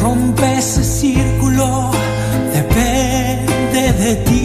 Rompe ese círculo, depende de ti.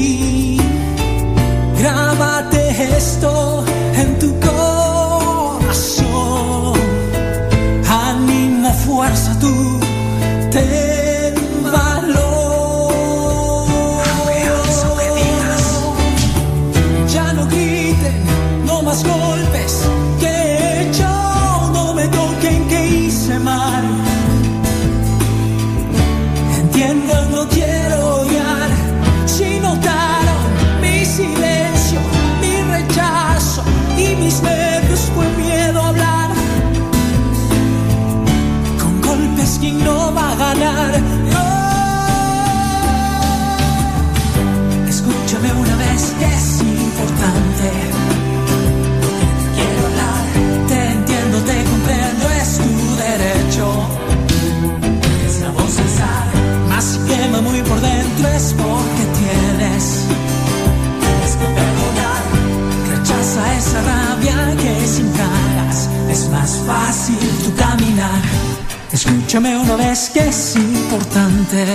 Escúchame una vez que es importante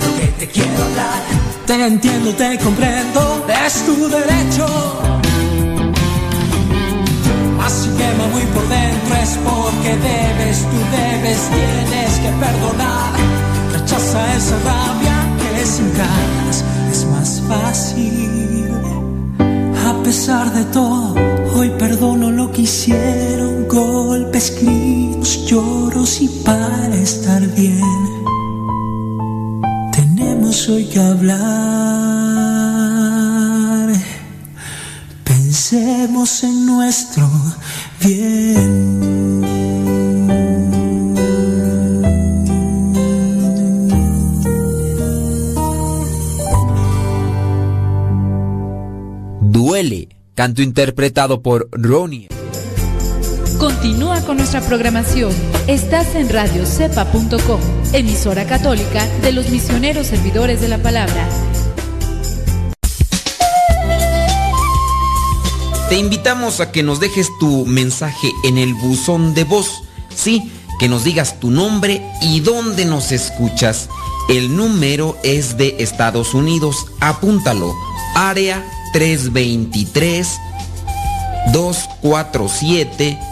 lo que te quiero hablar. Te entiendo, te comprendo, es tu derecho. Más si quema muy por dentro es porque debes, tú debes, tienes que perdonar. Rechaza esa rabia que sin ganas es más fácil. A pesar de todo, hoy perdono lo que hicieron. Golpes, gritos, lloros y para estar bien. Tenemos hoy que hablar. Pensemos en nuestro Duele, canto interpretado por Ronnie. Continúa con nuestra programación. Estás en radiocepa.com, emisora católica de los misioneros servidores de la palabra. Te invitamos a que nos dejes tu mensaje en el buzón de voz. Sí, que nos digas tu nombre y dónde nos escuchas. El número es de Estados Unidos. Apúntalo. Área 323 247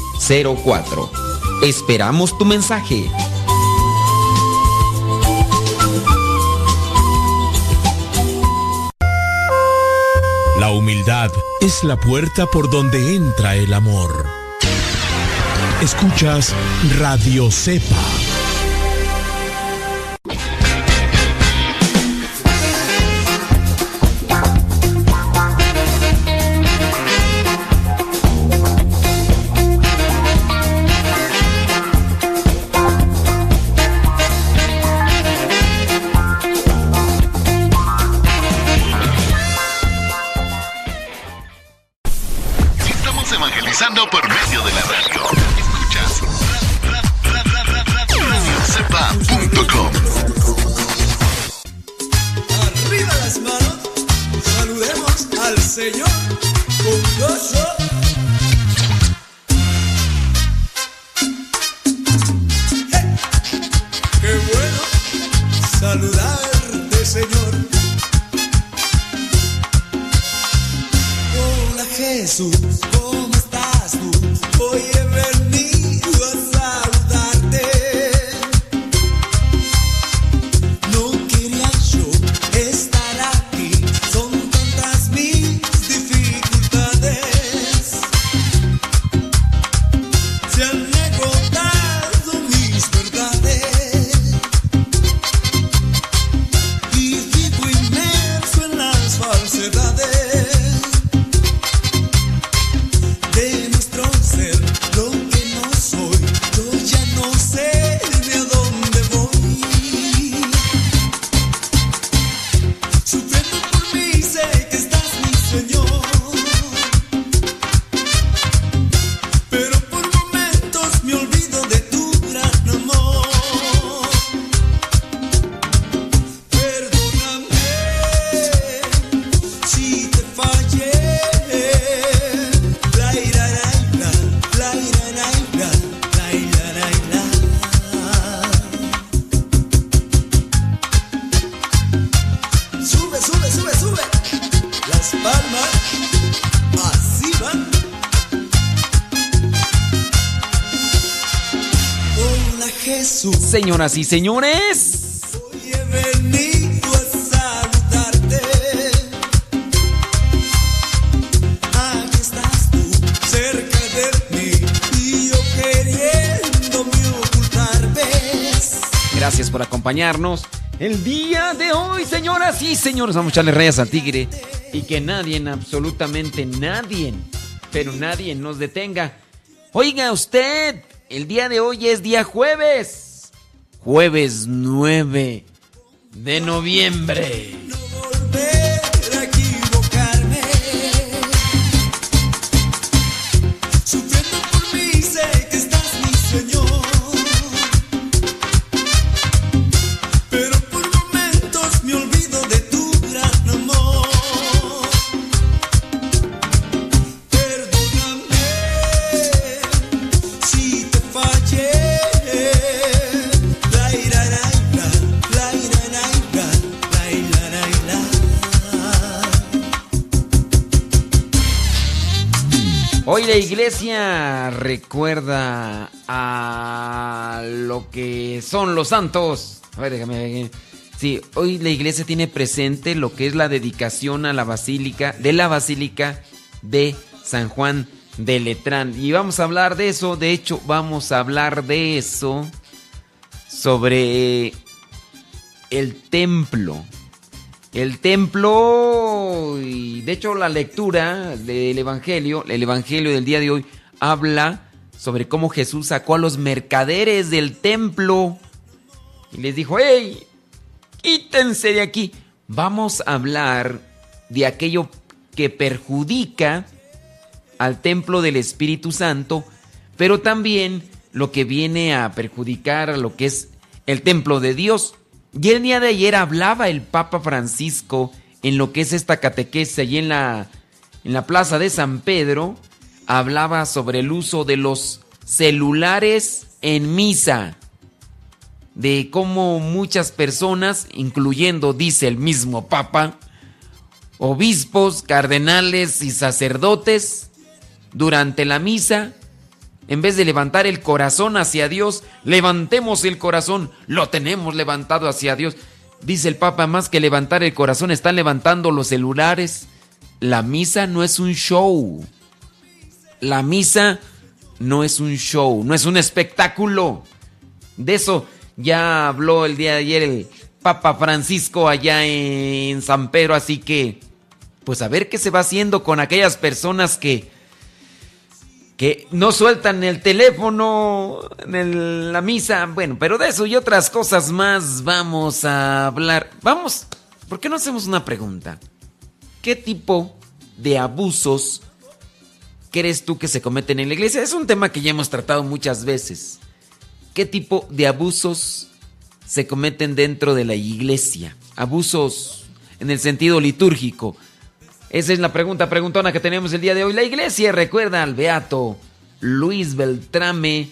Esperamos tu mensaje. La humildad es la puerta por donde entra el amor. Escuchas Radio Cepa. Estamos evangelizando por y señores. Gracias por acompañarnos. El día de hoy, señoras y señores, vamos a echarle rayas al tigre y que nadie, absolutamente nadie, pero nadie nos detenga. Oiga usted, el día de hoy es día jueves, jueves 9 de noviembre. Hoy la iglesia recuerda a lo que son los santos. A ver, déjame. Sí, hoy la iglesia tiene presente lo que es la dedicación a la basílica, de la basílica de San Juan de Letrán. Y vamos a hablar de eso, de hecho, vamos a hablar de eso sobre el templo. El templo, y de hecho la lectura del Evangelio, el Evangelio del día de hoy, habla sobre cómo Jesús sacó a los mercaderes del templo y les dijo, hey, quítense de aquí. Vamos a hablar de aquello que perjudica al templo del Espíritu Santo, pero también lo que viene a perjudicar a lo que es el templo de Dios. Y el día de ayer hablaba el Papa Francisco en lo que es esta catequesis allí en la, en la plaza de San Pedro, hablaba sobre el uso de los celulares en misa, de cómo muchas personas, incluyendo, dice el mismo Papa, obispos, cardenales y sacerdotes, durante la misa, en vez de levantar el corazón hacia Dios, levantemos el corazón, lo tenemos levantado hacia Dios. Dice el Papa, más que levantar el corazón, están levantando los celulares. La misa no es un show. La misa no es un show, no es un espectáculo. De eso ya habló el día de ayer el Papa Francisco allá en San Pedro, así que, pues a ver qué se va haciendo con aquellas personas que que no sueltan el teléfono en la misa. Bueno, pero de eso y otras cosas más vamos a hablar. Vamos, ¿por qué no hacemos una pregunta? ¿Qué tipo de abusos crees tú que se cometen en la iglesia? Es un tema que ya hemos tratado muchas veces. ¿Qué tipo de abusos se cometen dentro de la iglesia? Abusos en el sentido litúrgico. Esa es la pregunta preguntona que tenemos el día de hoy. La iglesia recuerda al beato Luis Beltrame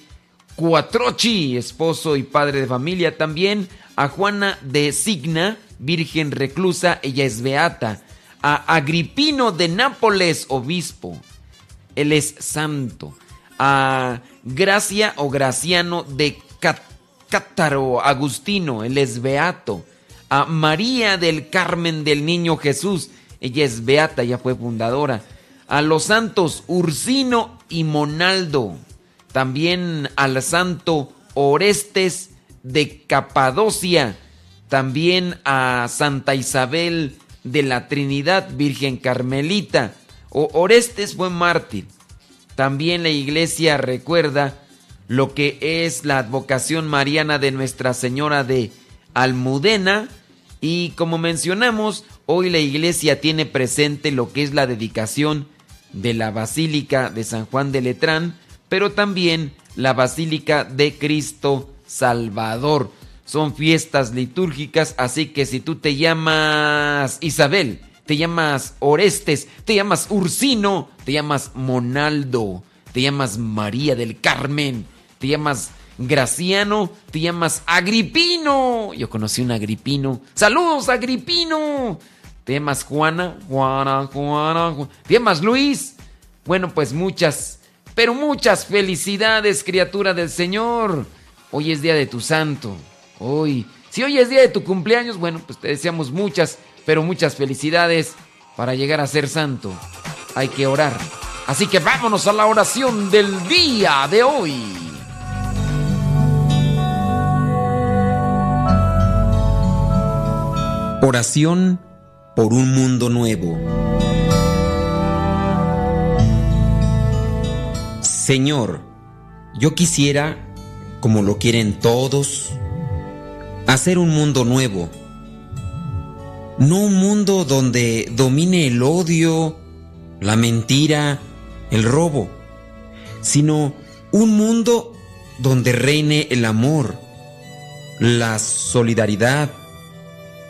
Cuatrochi, esposo y padre de familia. También a Juana de Signa, virgen reclusa, ella es beata. A Agripino de Nápoles, obispo, él es santo. A Gracia o Graciano de Cátaro, Agustino, él es beato. A María del Carmen del Niño Jesús, ella es beata, ya fue fundadora. A los santos Ursino y Monaldo. También al santo Orestes de Capadocia. También a Santa Isabel de la Trinidad, Virgen Carmelita. O Orestes fue mártir. También la iglesia recuerda lo que es la advocación mariana de Nuestra Señora de Almudena. Y como mencionamos, hoy la iglesia tiene presente lo que es la dedicación de la Basílica de San Juan de Letrán, pero también la Basílica de Cristo Salvador. Son fiestas litúrgicas, así que si tú te llamas Isabel, te llamas Orestes, te llamas Ursino, te llamas Monaldo, te llamas María del Carmen, te llamas Graciano, te llamas Agripino. Yo conocí un Agripino. Saludos, Agripino. Te llamas Juana, Juana, Juana, Juana. Te llamas Luis. Bueno, pues muchas, pero muchas felicidades, criatura del Señor. hoy es día de tu santo. Hoy, si hoy es día de tu cumpleaños, bueno, pues te deseamos muchas, pero muchas felicidades para llegar a ser santo. Hay que orar. Así que vámonos a la oración del día de hoy. Oración por un mundo nuevo. Señor, yo quisiera, como lo quieren todos, hacer un mundo nuevo. No un mundo donde domine el odio, la mentira, el robo, sino un mundo donde reine el amor, la solidaridad,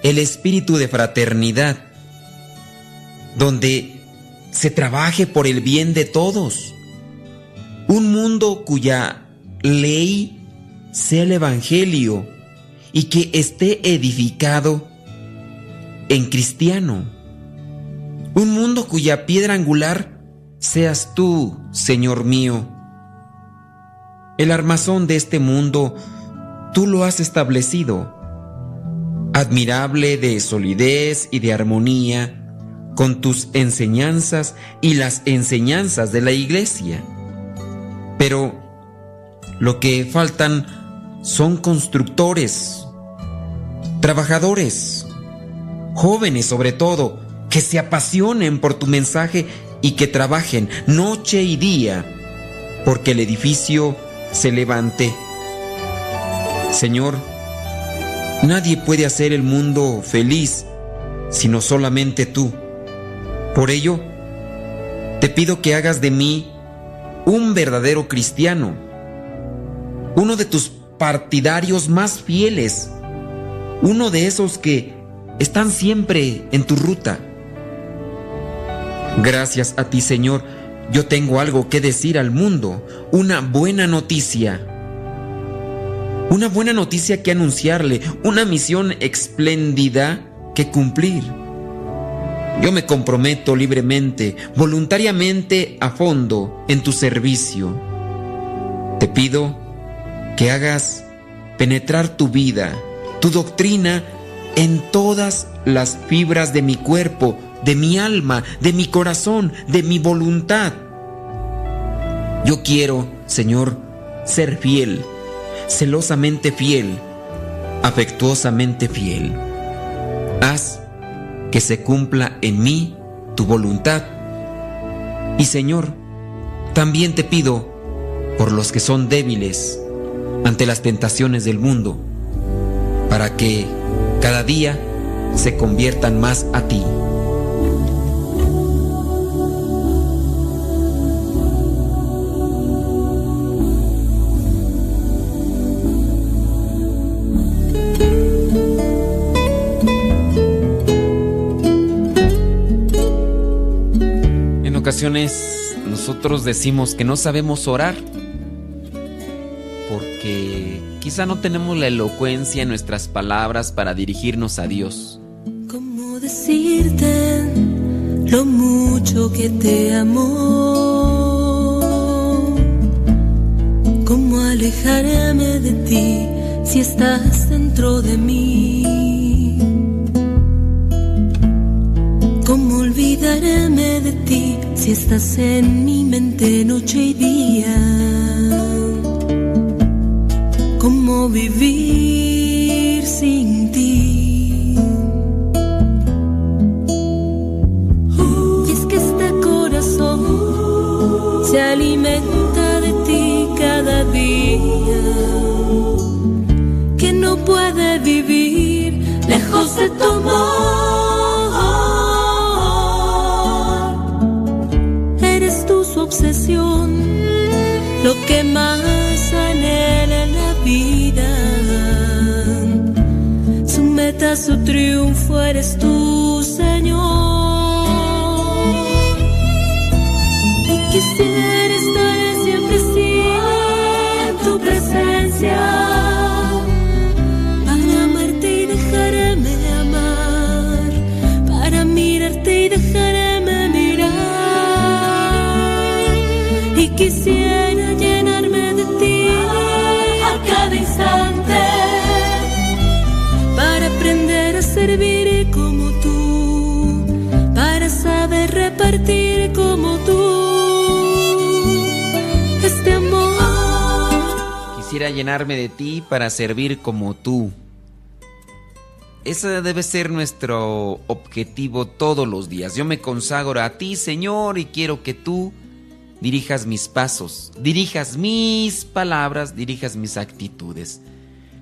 el espíritu de fraternidad, donde se trabaje por el bien de todos un mundo cuya ley sea el Evangelio y que esté edificado en cristiano. Un mundo cuya piedra angular seas tú, Señor mío. El armazón de este mundo tú lo has establecido, admirable de solidez y de armonía con tus enseñanzas y las enseñanzas de la iglesia. Pero lo que faltan son constructores, trabajadores, jóvenes sobre todo, que se apasionen por tu mensaje y que trabajen noche y día porque el edificio se levante. Señor, nadie puede hacer el mundo feliz sino solamente tú. Por ello, te pido que hagas de mí un verdadero cristiano, uno de tus partidarios más fieles, uno de esos que están siempre en tu ruta. Gracias a ti, Señor, yo tengo algo que decir al mundo, una buena noticia. Una buena noticia que anunciarle, una misión espléndida que cumplir. Yo me comprometo libremente, voluntariamente, a fondo, en tu servicio. Te pido que hagas penetrar tu vida, tu doctrina, en todas las fibras de mi cuerpo, de mi alma, de mi corazón, de mi voluntad. Yo quiero, Señor, ser fiel, celosamente fiel, afectuosamente fiel. Haz que se cumpla en mí tu voluntad. Y Señor, también te pido por los que son débiles ante las tentaciones del mundo, para que cada día se conviertan más a ti. Nosotros decimos que no sabemos orar porque quizá no tenemos la elocuencia en nuestras palabras para dirigirnos a Dios. ¿Cómo decirte lo mucho que te amo? ¿Cómo alejarme de ti si estás dentro de mí? Olvidarme de ti si estás en mi mente noche y día? ¿Cómo vivir sin lo que más anhela en la vida. Su meta, su triunfo eres tú, Señor. Quisiera llenarme de ti a cada instante para aprender a servir como tú, para saber repartir como tú este amor. Quisiera llenarme de ti para servir como tú. Ese debe ser nuestro objetivo todos los días. Yo me consagro a ti, Señor, y quiero que tú dirijas mis pasos, dirijas mis palabras, dirijas mis actitudes.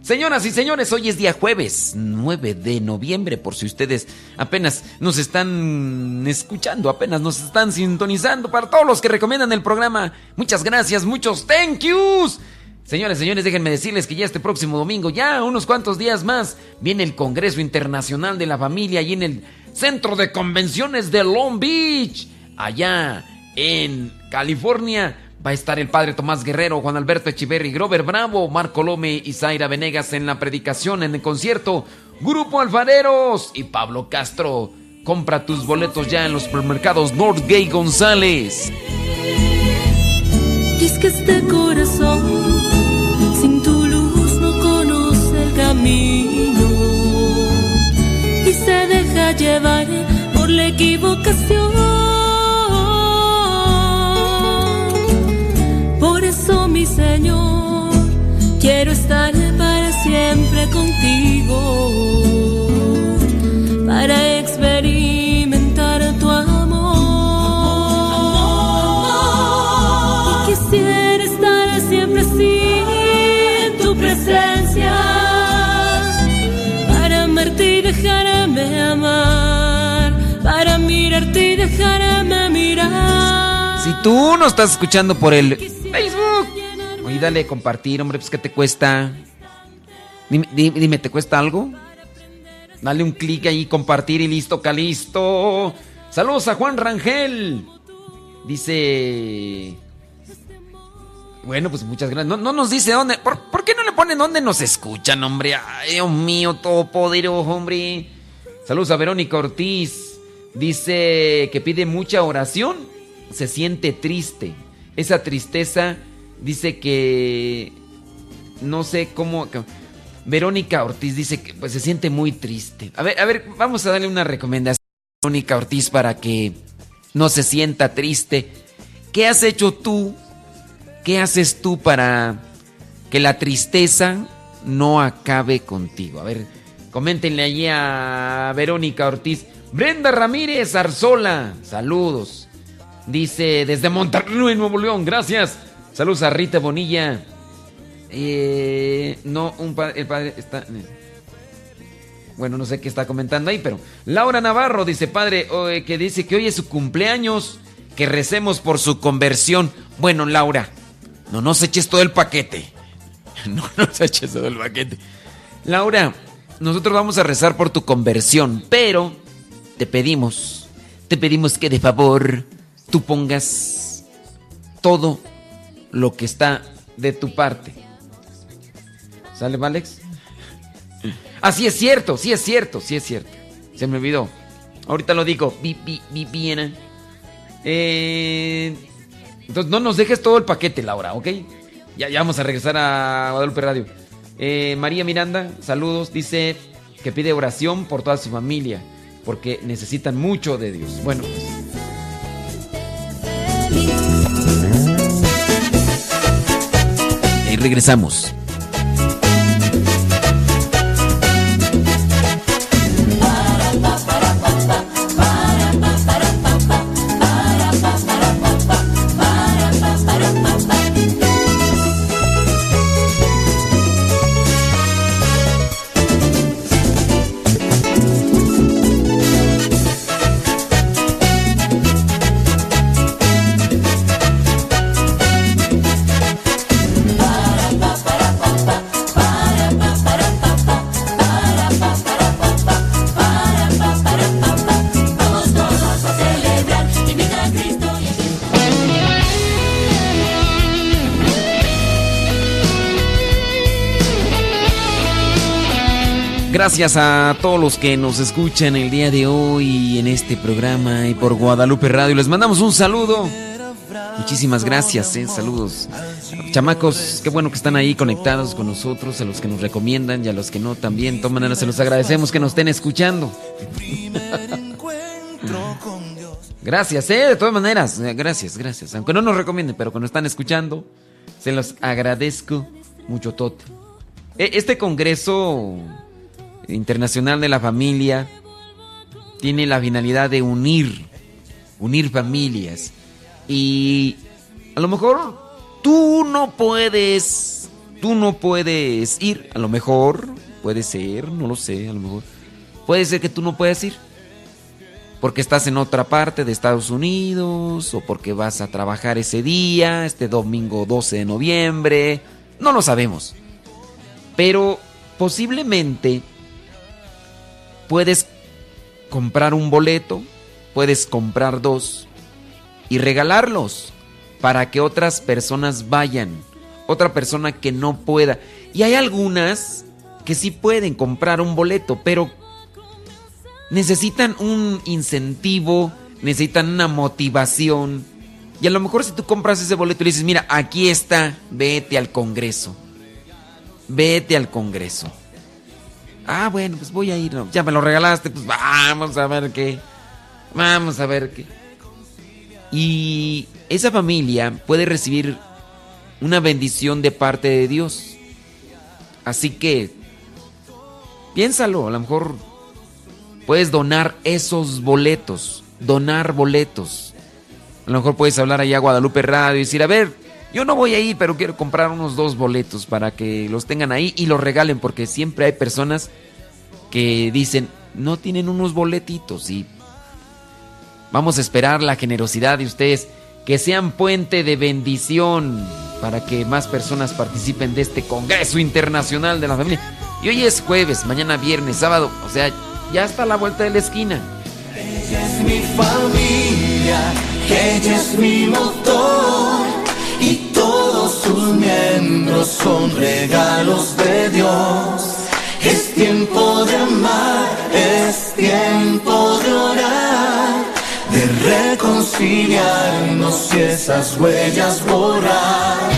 Señoras y señores, hoy es día jueves 9 de noviembre, por si ustedes apenas nos están escuchando, apenas nos están sintonizando, para todos los que recomiendan el programa, muchas gracias, muchos thank yous. Señores, señores, déjenme decirles que ya este próximo domingo, ya unos cuantos días más, viene el Congreso Internacional de la Familia y en el Centro de Convenciones de Long Beach, allá en California. Va a estar el padre Tomás Guerrero, Juan Alberto Echiverri, Grover Bravo, Marco Lome y Zaira Venegas en la predicación, en el concierto, Grupo Alfareros y Pablo Castro. Compra tus boletos ya en los supermercados Northgate González. Y es que este corazón sin tu luz no conoce el camino y se deja llevar por la equivocación. Mi Señor, quiero estar para siempre contigo, para experimentar tu amor. Y quisiera estar siempre así en tu presencia, para amarte y dejarme amar, para mirarte y dejarme mirar. Si tú no estás escuchando por el dale compartir, hombre, pues ¿qué te cuesta? Dime, ¿te cuesta algo? Dale un clic ahí, compartir y listo, calisto. Saludos a Juan Rangel. Dice... Bueno, pues muchas gracias. No, no nos dice dónde. ¿Por, por qué no le ponen dónde nos escuchan, hombre? Ay, Dios mío, todopoderoso, hombre. Saludos a Verónica Ortiz. Dice que pide mucha oración. Se siente triste. Esa tristeza dice que. No sé cómo. Verónica Ortiz dice que pues, se siente muy triste. A ver, a ver, vamos a darle una recomendación a Verónica Ortiz para que no se sienta triste. ¿Qué has hecho tú? ¿Qué haces tú para que la tristeza no acabe contigo? A ver, coméntenle allí a Verónica Ortiz. Brenda Ramírez Arzola, saludos. Dice desde Monterrey, Nuevo León, gracias. Saludos a Rita Bonilla. Eh, no, un padre, el padre está... Bueno, no sé qué está comentando ahí, pero Laura Navarro dice, padre, eh, que dice que hoy es su cumpleaños, que recemos por su conversión. Bueno, Laura, no nos eches todo el paquete. No nos eches todo el paquete. Laura, nosotros vamos a rezar por tu conversión, pero te pedimos, te pedimos que de favor tú pongas todo lo que está de tu parte. ¿Sale, Alex? Ah, sí es cierto, sí es cierto, sí es cierto. Se me olvidó. Ahorita lo digo. Vi, vi, vi, bien. Eh, entonces no nos dejes todo el paquete, Laura, ¿ok? Ya, ya vamos a regresar a Guadalupe Radio. Eh, María Miranda, saludos. Dice que pide oración por toda su familia, porque necesitan mucho de Dios. Bueno, pues, regresamos. Gracias a todos los que nos escuchan el día de hoy en este programa y por Guadalupe Radio. Les mandamos un saludo Muchísimas gracias, eh, saludos. Chamacos, qué bueno que están ahí conectados con nosotros, a los que nos recomiendan y a los que no también. De todas maneras, se los agradecemos que nos estén escuchando. gracias, eh, de todas maneras, eh, gracias, gracias. Aunque no nos recomienden, pero que nos están escuchando, se los agradezco mucho, Tote. E, este Congreso Internacional de la Familia tiene la finalidad de unir, unir familias. Y a lo mejor tú no puedes, tú no puedes ir, a lo mejor, puede ser, no lo sé, a lo mejor. Puede ser que tú no puedas ir. Porque estás en otra parte de Estados Unidos o porque vas a trabajar ese día, este domingo 12 de noviembre. No lo sabemos. Pero posiblemente puedes comprar un boleto, puedes comprar dos y regalarlos para que otras personas vayan. Otra persona que no pueda. Y hay algunas que sí pueden comprar un boleto, pero necesitan un incentivo, necesitan una motivación. Y a lo mejor si tú compras ese boleto y le dices, mira, aquí está, vete al Congreso. Vete al Congreso. Ah, bueno, pues voy a ir. Ya me lo regalaste, pues vamos a ver qué. Vamos a ver qué. Y esa familia puede recibir una bendición de parte de Dios. Así que, piénsalo, a lo mejor puedes donar esos boletos, donar boletos. A lo mejor puedes hablar allá a Guadalupe Radio y decir, a ver, yo no voy a ir, pero quiero comprar unos dos boletos para que los tengan ahí y los regalen, porque siempre hay personas que dicen, no tienen unos boletitos y vamos a esperar la generosidad de ustedes, que sean puente de bendición para que más personas participen de este Congreso Internacional de la Familia. Y hoy es jueves, mañana viernes, sábado, o sea, ya está a la vuelta de la esquina. Ella es mi familia, ella es mi motor sus miembros son regalos de Dios. Es tiempo de amar, es tiempo de orar, de reconciliarnos y esas huellas borrar.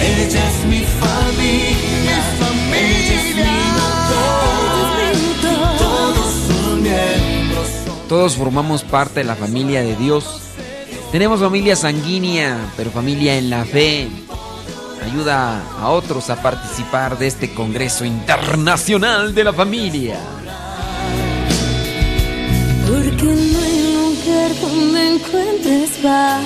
Ella es mi familia, ella es mi motor, y todos sus miembros son Todos formamos parte de la familia de Dios. Tenemos familia sanguínea, pero familia en la fe. Ayuda a otros a participar de este Congreso Internacional de la Familia. Porque no hay lugar donde encuentres paz.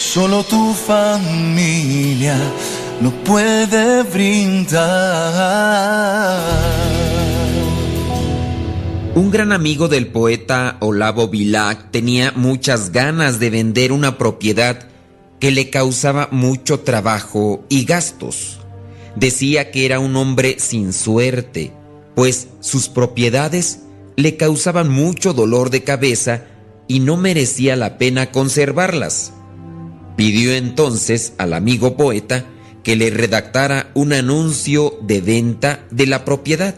Solo tu familia no puede brindar. Un gran amigo del poeta Olavo Bilac tenía muchas ganas de vender una propiedad que le causaba mucho trabajo y gastos. Decía que era un hombre sin suerte, pues sus propiedades le causaban mucho dolor de cabeza y no merecía la pena conservarlas. Pidió entonces al amigo poeta que le redactara un anuncio de venta de la propiedad.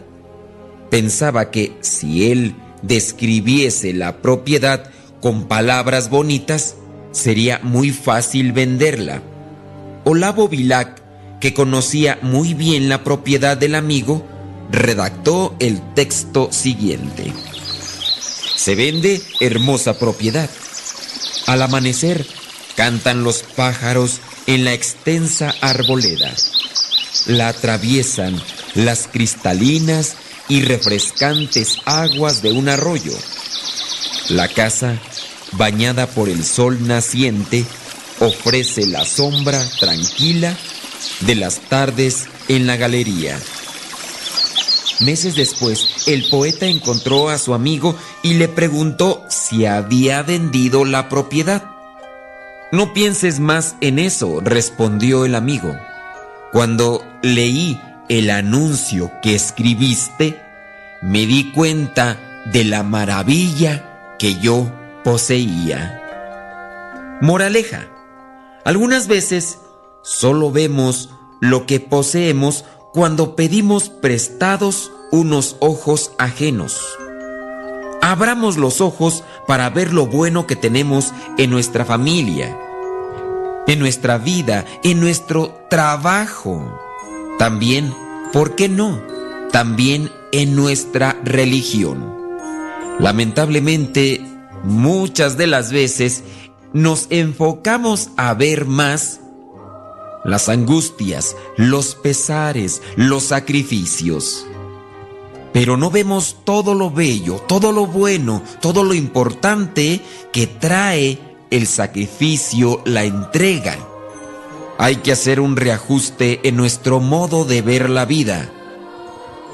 Pensaba que si él describiese la propiedad con palabras bonitas, sería muy fácil venderla. Olavo Bilac, que conocía muy bien la propiedad del amigo, redactó el texto siguiente. Se vende hermosa propiedad. Al amanecer cantan los pájaros en la extensa arboleda. La atraviesan las cristalinas y refrescantes aguas de un arroyo. La casa, bañada por el sol naciente, ofrece la sombra tranquila de las tardes en la galería. Meses después, el poeta encontró a su amigo y le preguntó si había vendido la propiedad. No pienses más en eso, respondió el amigo. Cuando leí el anuncio que escribiste, me di cuenta de la maravilla que yo poseía. Moraleja. Algunas veces solo vemos lo que poseemos cuando pedimos prestados unos ojos ajenos. Abramos los ojos para ver lo bueno que tenemos en nuestra familia, en nuestra vida, en nuestro trabajo. También, ¿por qué no? También en nuestra religión. Lamentablemente, muchas de las veces nos enfocamos a ver más las angustias, los pesares, los sacrificios. Pero no vemos todo lo bello, todo lo bueno, todo lo importante que trae el sacrificio, la entrega. Hay que hacer un reajuste en nuestro modo de ver la vida.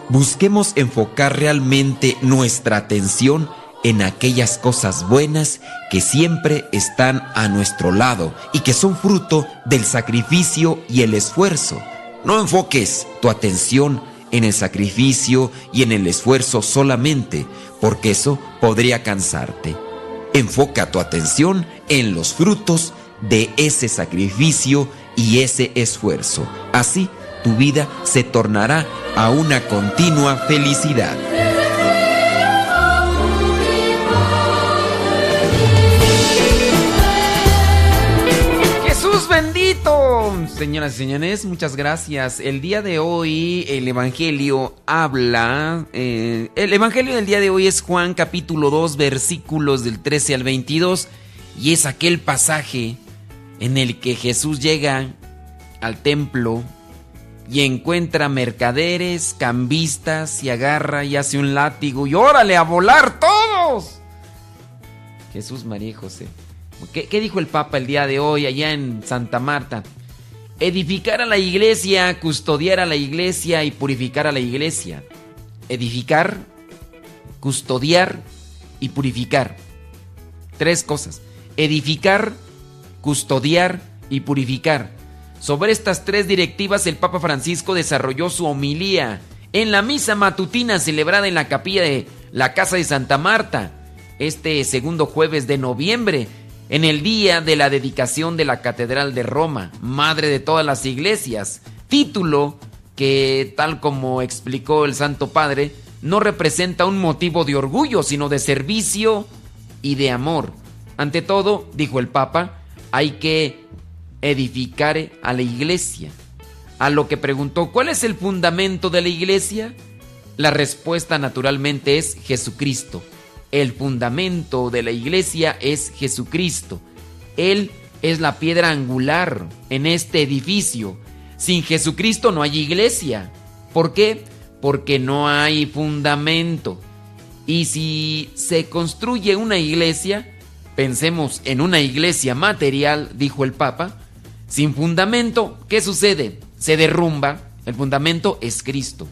Busquemos enfocar realmente nuestra atención en aquellas cosas buenas que siempre están a nuestro lado y que son fruto del sacrificio y el esfuerzo. No enfoques tu atención en el sacrificio y en el esfuerzo solamente, porque eso podría cansarte. Enfoca tu atención en los frutos de ese sacrificio y ese esfuerzo. Así tu vida se tornará a una continua felicidad. Señoras y señores, muchas gracias. El día de hoy el Evangelio habla, eh, el Evangelio del día de hoy es Juan capítulo 2 versículos del 13 al 22 y es aquel pasaje en el que Jesús llega al templo y encuentra mercaderes, cambistas y agarra y hace un látigo y órale a volar todos. Jesús, María y José. ¿Qué, ¿Qué, dijo el Papa el día de hoy allá en Santa Marta? Edificar a la iglesia, custodiar a la iglesia y purificar a la iglesia. Edificar, custodiar y purificar. Tres cosas. Edificar, custodiar y purificar. Sobre estas tres directivas el Papa Francisco desarrolló su homilía en la misa matutina celebrada en la capilla de la Casa de Santa Marta este segundo jueves de noviembre en el día de la dedicación de la Catedral de Roma, madre de todas las iglesias, título que, tal como explicó el Santo Padre, no representa un motivo de orgullo, sino de servicio y de amor. Ante todo, dijo el Papa, hay que edificar a la iglesia. A lo que preguntó, ¿cuál es el fundamento de la iglesia? La respuesta naturalmente es Jesucristo. El fundamento de la iglesia es Jesucristo. Él es la piedra angular en este edificio. Sin Jesucristo no hay iglesia. ¿Por qué? Porque no hay fundamento. Y si se construye una iglesia, pensemos en una iglesia material, dijo el Papa, sin fundamento, ¿qué sucede? Se derrumba. El fundamento es Cristo.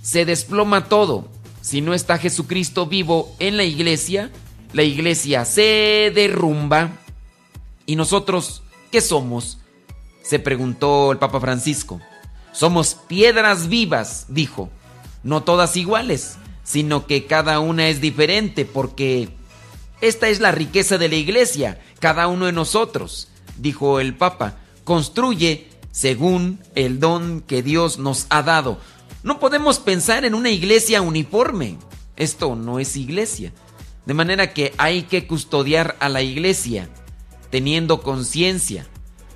Se desploma todo si no está Jesucristo vivo en la iglesia, la iglesia se derrumba. ¿Y nosotros qué somos? Se preguntó el Papa Francisco. Somos piedras vivas, dijo. No todas iguales, sino que cada una es diferente porque esta es la riqueza de la iglesia, cada uno de nosotros, dijo el Papa. Construye según el don que Dios nos ha dado. No podemos pensar en una iglesia uniforme. Esto no es iglesia. De manera que hay que custodiar a la iglesia teniendo conciencia.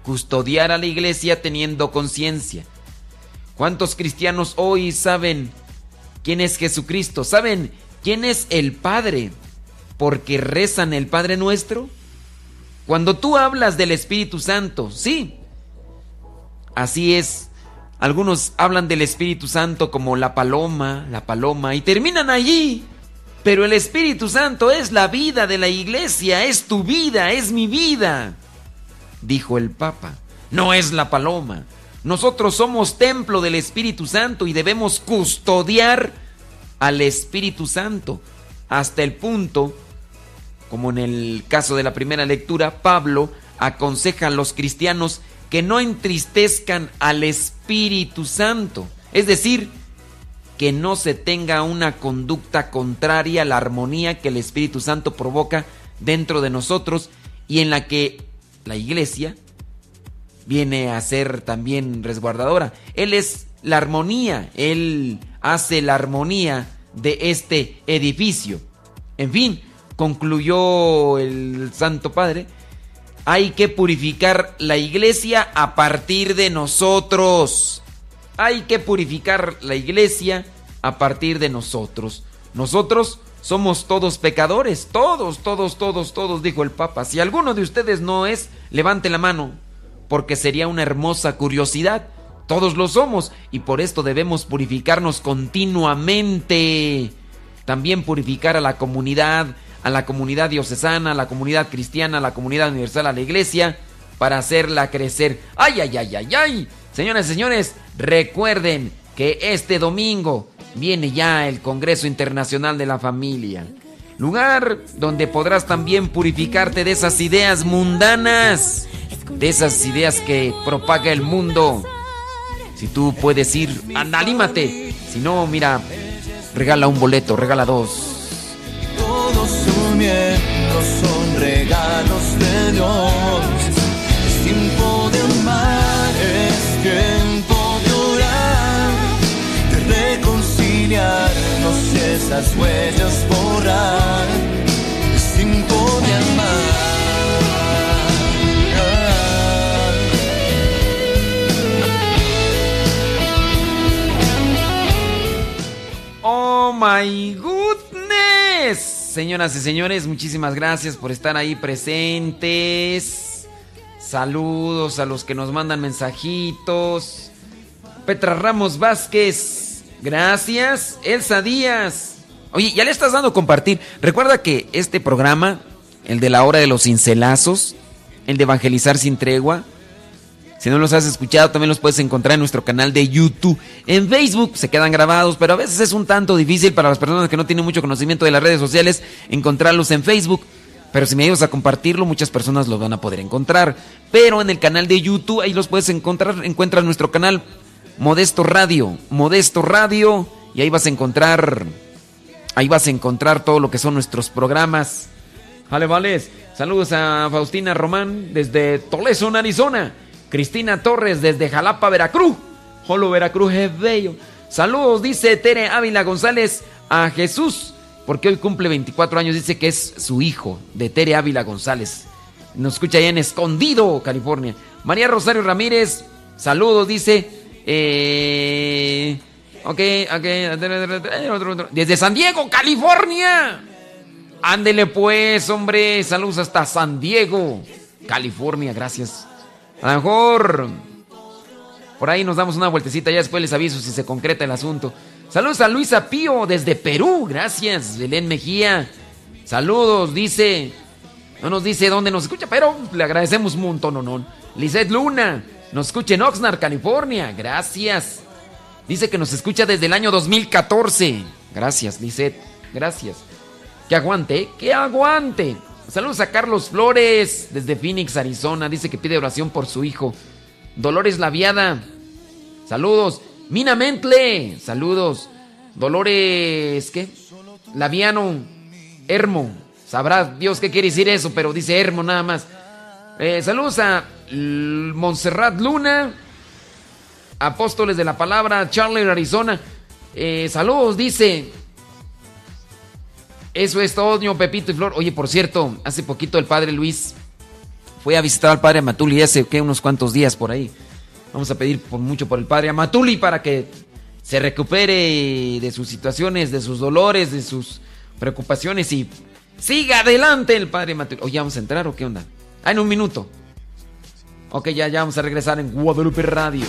Custodiar a la iglesia teniendo conciencia. ¿Cuántos cristianos hoy saben quién es Jesucristo? ¿Saben quién es el Padre? Porque rezan el Padre nuestro. Cuando tú hablas del Espíritu Santo, sí. Así es algunos hablan del Espíritu Santo como la paloma, la paloma, y terminan allí. Pero el Espíritu Santo es la vida de la iglesia, es tu vida, es mi vida, dijo el Papa. No es la paloma. Nosotros somos templo del Espíritu Santo y debemos custodiar al Espíritu Santo hasta el punto, como en el caso de la primera lectura, Pablo aconseja a los cristianos que no entristezcan al Espíritu Santo. Es decir, que no se tenga una conducta contraria a la armonía que el Espíritu Santo provoca dentro de nosotros y en la que la iglesia viene a ser también resguardadora. Él es la armonía, Él hace la armonía de este edificio. En fin, concluyó el Santo Padre, hay que purificar la iglesia a partir de nosotros. Hay que purificar la iglesia a partir de nosotros. Nosotros somos todos pecadores, todos, todos, todos, todos, dijo el Papa. Si alguno de ustedes no es, levante la mano, porque sería una hermosa curiosidad. Todos lo somos y por esto debemos purificarnos continuamente. También purificar a la comunidad, a la comunidad diocesana, a la comunidad cristiana, a la comunidad universal, a la iglesia, para hacerla crecer. ¡Ay, ay, ay, ay, ay! Señoras y señores, recuerden que este domingo viene ya el Congreso Internacional de la Familia. Lugar donde podrás también purificarte de esas ideas mundanas, de esas ideas que propaga el mundo. Si tú puedes ir, anímate. Si no, mira, regala un boleto, regala dos. Miembros son regalos de Dios. Es tiempo de amar, es tiempo de orar, de reconciliarnos y esas huellas borrar. Es tiempo de amar. Oh my goodness. Señoras y señores, muchísimas gracias por estar ahí presentes. Saludos a los que nos mandan mensajitos. Petra Ramos Vázquez, gracias. Elsa Díaz. Oye, ya le estás dando compartir. Recuerda que este programa, el de la hora de los cincelazos, el de evangelizar sin tregua, si no los has escuchado, también los puedes encontrar en nuestro canal de YouTube. En Facebook se quedan grabados, pero a veces es un tanto difícil para las personas que no tienen mucho conocimiento de las redes sociales encontrarlos en Facebook. Pero si me ayudas a compartirlo, muchas personas los van a poder encontrar. Pero en el canal de YouTube, ahí los puedes encontrar. Encuentras nuestro canal Modesto Radio. Modesto Radio. Y ahí vas a encontrar. Ahí vas a encontrar todo lo que son nuestros programas. Vale, vale. Saludos a Faustina Román desde Toledo, Arizona. Cristina Torres desde Jalapa, Veracruz. Jolo, Veracruz es bello. Saludos, dice Tere Ávila González a Jesús, porque hoy cumple 24 años. Dice que es su hijo, de Tere Ávila González. Nos escucha allá en Escondido, California. María Rosario Ramírez, saludos, dice. Eh, ok, ok. Desde San Diego, California. Ándele pues, hombre. Saludos hasta San Diego, California. Gracias. A lo mejor por ahí nos damos una vueltecita, ya después les aviso si se concreta el asunto. Saludos a Luisa Pío desde Perú, gracias, Belén Mejía. Saludos, dice. No nos dice dónde nos escucha, pero le agradecemos un montón, no, no. Lizeth Luna, nos escucha en Oxnard, California, gracias. Dice que nos escucha desde el año 2014. Gracias, Lizeth, gracias. Que aguante, que aguante. Saludos a Carlos Flores desde Phoenix, Arizona. Dice que pide oración por su hijo. Dolores Laviada. Saludos. Mina Mentle. Saludos. Dolores, ¿qué? Laviano. Hermo. Sabrá Dios qué quiere decir eso, pero dice Hermo nada más. Eh, saludos a Montserrat Luna. Apóstoles de la Palabra. Charlie, Arizona. Eh, saludos, dice. Eso es todo, Pepito y Flor. Oye, por cierto, hace poquito el padre Luis fue a visitar al padre Amatuli hace que unos cuantos días por ahí. Vamos a pedir por mucho por el padre Amatuli para que se recupere de sus situaciones, de sus dolores, de sus preocupaciones y siga adelante el padre Amatuli. Oye, ¿vamos a entrar o qué onda? Ah, en un minuto. Ok, ya, ya vamos a regresar en Guadalupe Radio.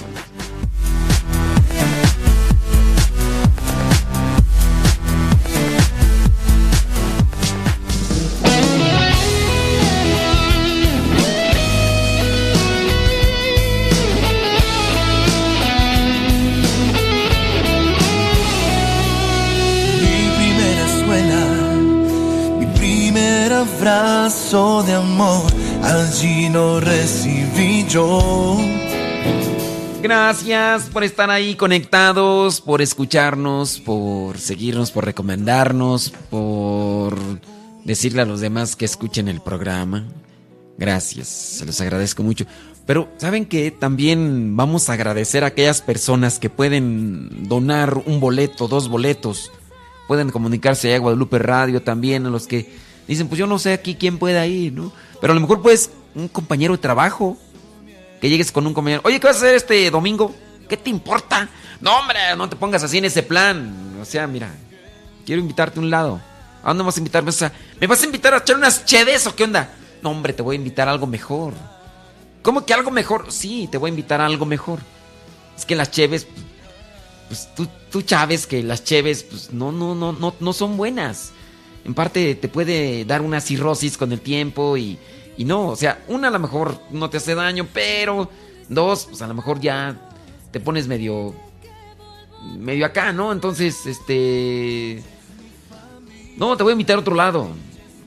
De amor allí no recibí yo. Gracias por estar ahí conectados, por escucharnos, por seguirnos, por recomendarnos, por decirle a los demás que escuchen el programa. Gracias, se los agradezco mucho. Pero saben que también vamos a agradecer a aquellas personas que pueden donar un boleto, dos boletos pueden comunicarse a Guadalupe Radio también, a los que dicen, pues yo no sé aquí quién pueda ir, ¿no? Pero a lo mejor puedes un compañero de trabajo, que llegues con un compañero, oye, ¿qué vas a hacer este domingo? ¿Qué te importa? No, hombre, no te pongas así en ese plan. O sea, mira, quiero invitarte a un lado. ¿A dónde vas a invitarme? O sea, ¿me vas a invitar a echar unas chedes o qué onda? No, hombre, te voy a invitar a algo mejor. ¿Cómo que algo mejor? Sí, te voy a invitar a algo mejor. Es que las cheves, pues tú, tú sabes que las cheves, pues no, no, no, no, no son buenas. En parte te puede dar una cirrosis con el tiempo y, y no, o sea, una a lo mejor no te hace daño, pero dos, pues a lo mejor ya te pones medio medio acá, ¿no? Entonces, este No, te voy a invitar a otro lado.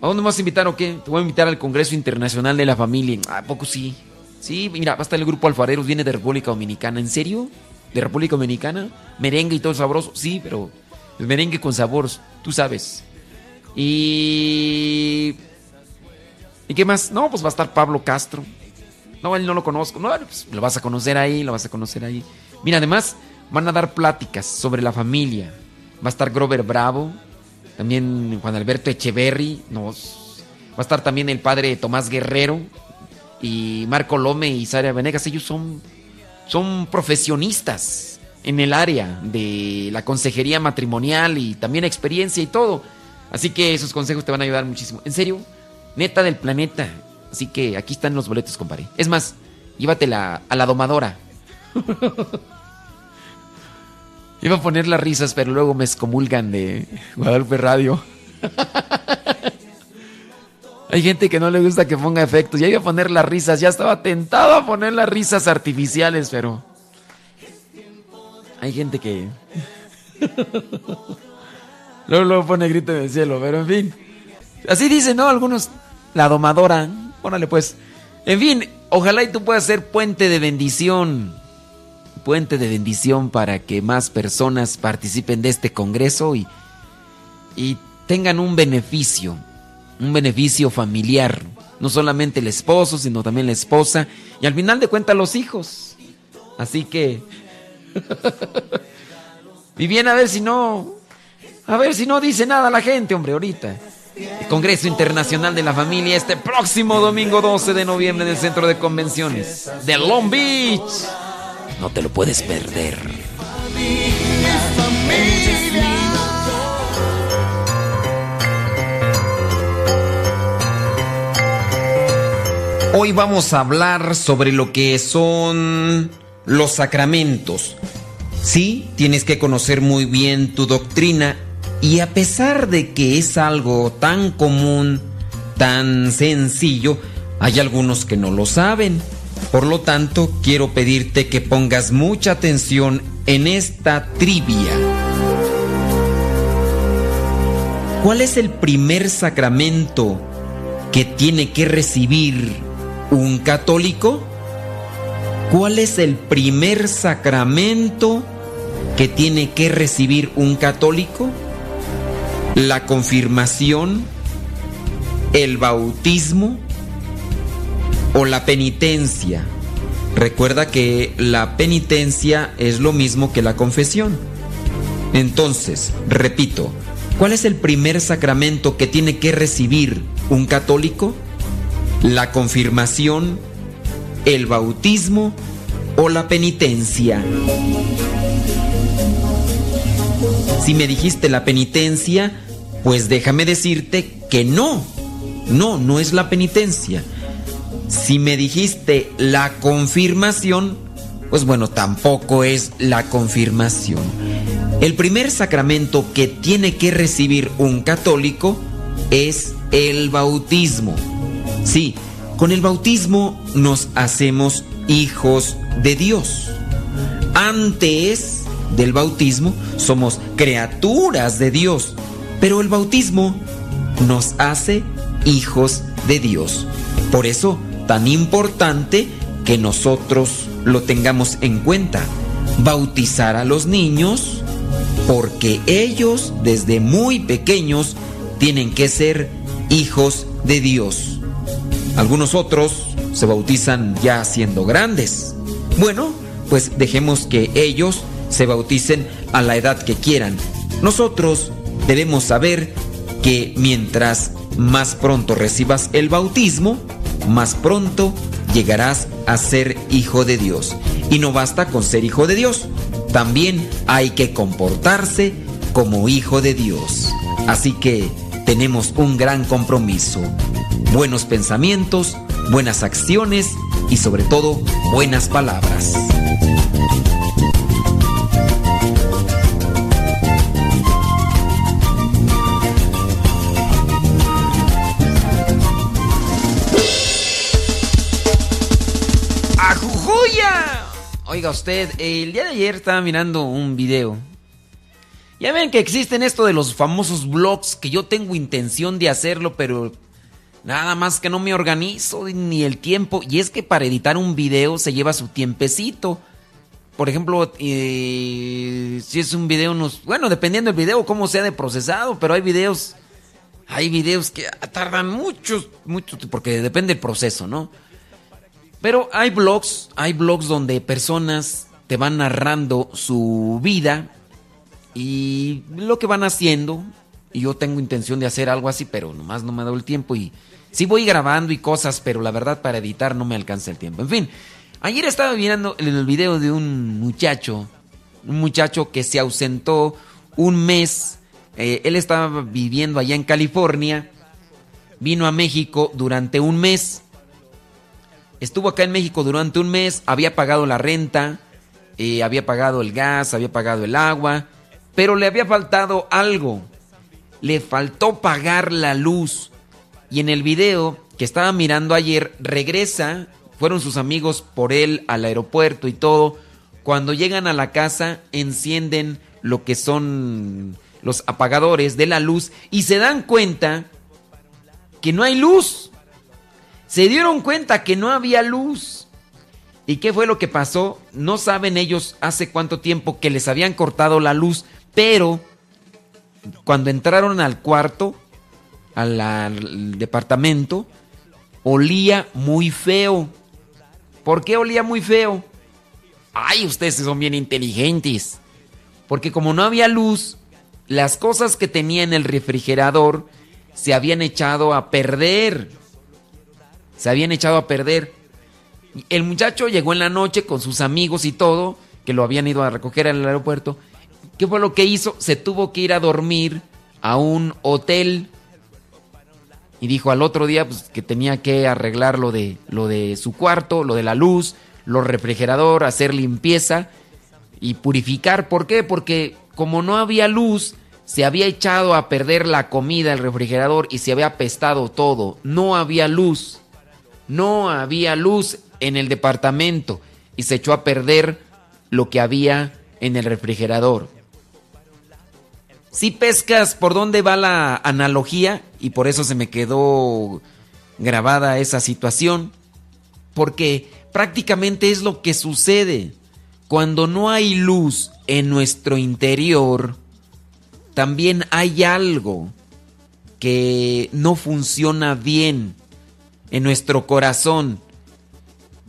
¿A dónde me vas a invitar o qué? Te voy a invitar al Congreso Internacional de la Familia. ¿A poco sí? Sí, mira, va a estar el grupo Alfareros, viene de República Dominicana. ¿En serio? ¿De República Dominicana? Merengue y todo sabroso. Sí, pero el merengue con sabor, tú sabes. Y... ¿Y qué más? No, pues va a estar Pablo Castro. No, él no lo conozco. No, pues lo vas a conocer ahí, lo vas a conocer ahí. Mira, además van a dar pláticas sobre la familia. Va a estar Grover Bravo, también Juan Alberto Echeverry, nos, va a estar también el padre Tomás Guerrero y Marco Lome y Sara Venegas. Ellos son, son profesionistas en el área de la consejería matrimonial y también experiencia y todo. Así que esos consejos te van a ayudar muchísimo. En serio, neta del planeta. Así que aquí están los boletos, compadre. Es más, llévatela a la domadora. Iba a poner las risas, pero luego me excomulgan de Guadalupe Radio. Hay gente que no le gusta que ponga efectos. Ya iba a poner las risas, ya estaba tentado a poner las risas artificiales, pero. Hay gente que. Luego, luego pone grito en el cielo, pero en fin. Así dicen, ¿no? Algunos. La domadora. Órale, pues. En fin, ojalá y tú puedas ser puente de bendición. Puente de bendición para que más personas participen de este congreso y, y tengan un beneficio. Un beneficio familiar. No solamente el esposo, sino también la esposa. Y al final de cuentas los hijos. Así que... y bien, a ver si no... A ver si no dice nada la gente, hombre, ahorita. El Congreso Internacional de la Familia este próximo domingo 12 de noviembre en el Centro de Convenciones de Long Beach. No te lo puedes perder. Hoy vamos a hablar sobre lo que son los sacramentos. Sí, tienes que conocer muy bien tu doctrina y a pesar de que es algo tan común, tan sencillo, hay algunos que no lo saben. Por lo tanto, quiero pedirte que pongas mucha atención en esta trivia. ¿Cuál es el primer sacramento que tiene que recibir un católico? ¿Cuál es el primer sacramento que tiene que recibir un católico? La confirmación, el bautismo, o la penitencia. Recuerda que la penitencia es lo mismo que la confesión. Entonces, repito, ¿cuál es el primer sacramento que tiene que recibir un católico? ¿La confirmación, el bautismo o la penitencia? Si me dijiste la penitencia, pues déjame decirte que no. No, no es la penitencia. Si me dijiste la confirmación, pues bueno, tampoco es la confirmación. El primer sacramento que tiene que recibir un católico es el bautismo. Sí, con el bautismo nos hacemos hijos de Dios. Antes del bautismo somos criaturas de Dios, pero el bautismo nos hace hijos de Dios. Por eso, tan importante que nosotros lo tengamos en cuenta. Bautizar a los niños porque ellos desde muy pequeños tienen que ser hijos de Dios. Algunos otros se bautizan ya siendo grandes. Bueno, pues dejemos que ellos se bauticen a la edad que quieran. Nosotros debemos saber que mientras más pronto recibas el bautismo, más pronto llegarás a ser hijo de Dios. Y no basta con ser hijo de Dios, también hay que comportarse como hijo de Dios. Así que tenemos un gran compromiso. Buenos pensamientos, buenas acciones y sobre todo buenas palabras. Oiga usted, el día de ayer estaba mirando un video. Ya ven que existen esto de los famosos blogs que yo tengo intención de hacerlo, pero nada más que no me organizo ni el tiempo. Y es que para editar un video se lleva su tiempecito. Por ejemplo, eh, si es un video, unos, bueno, dependiendo del video, cómo sea de procesado, pero hay videos, hay videos que tardan muchos, mucho, porque depende del proceso, ¿no? Pero hay blogs, hay blogs donde personas te van narrando su vida y lo que van haciendo. Y yo tengo intención de hacer algo así, pero nomás no me ha dado el tiempo y sí voy grabando y cosas, pero la verdad para editar no me alcanza el tiempo. En fin, ayer estaba viendo el video de un muchacho, un muchacho que se ausentó un mes. Eh, él estaba viviendo allá en California, vino a México durante un mes Estuvo acá en México durante un mes, había pagado la renta, eh, había pagado el gas, había pagado el agua, pero le había faltado algo. Le faltó pagar la luz. Y en el video que estaba mirando ayer, regresa, fueron sus amigos por él al aeropuerto y todo. Cuando llegan a la casa, encienden lo que son los apagadores de la luz y se dan cuenta que no hay luz se dieron cuenta que no había luz. ¿Y qué fue lo que pasó? No saben ellos hace cuánto tiempo que les habían cortado la luz, pero cuando entraron al cuarto, al, departamento, olía muy feo. ¿Por qué olía muy feo? Ay, ustedes son bien inteligentes. Porque como no había luz, las cosas que tenía en el refrigerador se habían echado a perder se habían echado a perder. El muchacho llegó en la noche con sus amigos y todo, que lo habían ido a recoger al aeropuerto. ¿Qué fue lo que hizo? Se tuvo que ir a dormir a un hotel. Y dijo al otro día pues, que tenía que arreglar lo de, lo de su cuarto, lo de la luz, lo refrigerador, hacer limpieza y purificar. ¿Por qué? Porque como no había luz, se había echado a perder la comida, el refrigerador y se había apestado todo. No había luz no había luz en el departamento y se echó a perder lo que había en el refrigerador. Si pescas por dónde va la analogía y por eso se me quedó grabada esa situación, porque prácticamente es lo que sucede. Cuando no hay luz en nuestro interior, también hay algo que no funciona bien en nuestro corazón.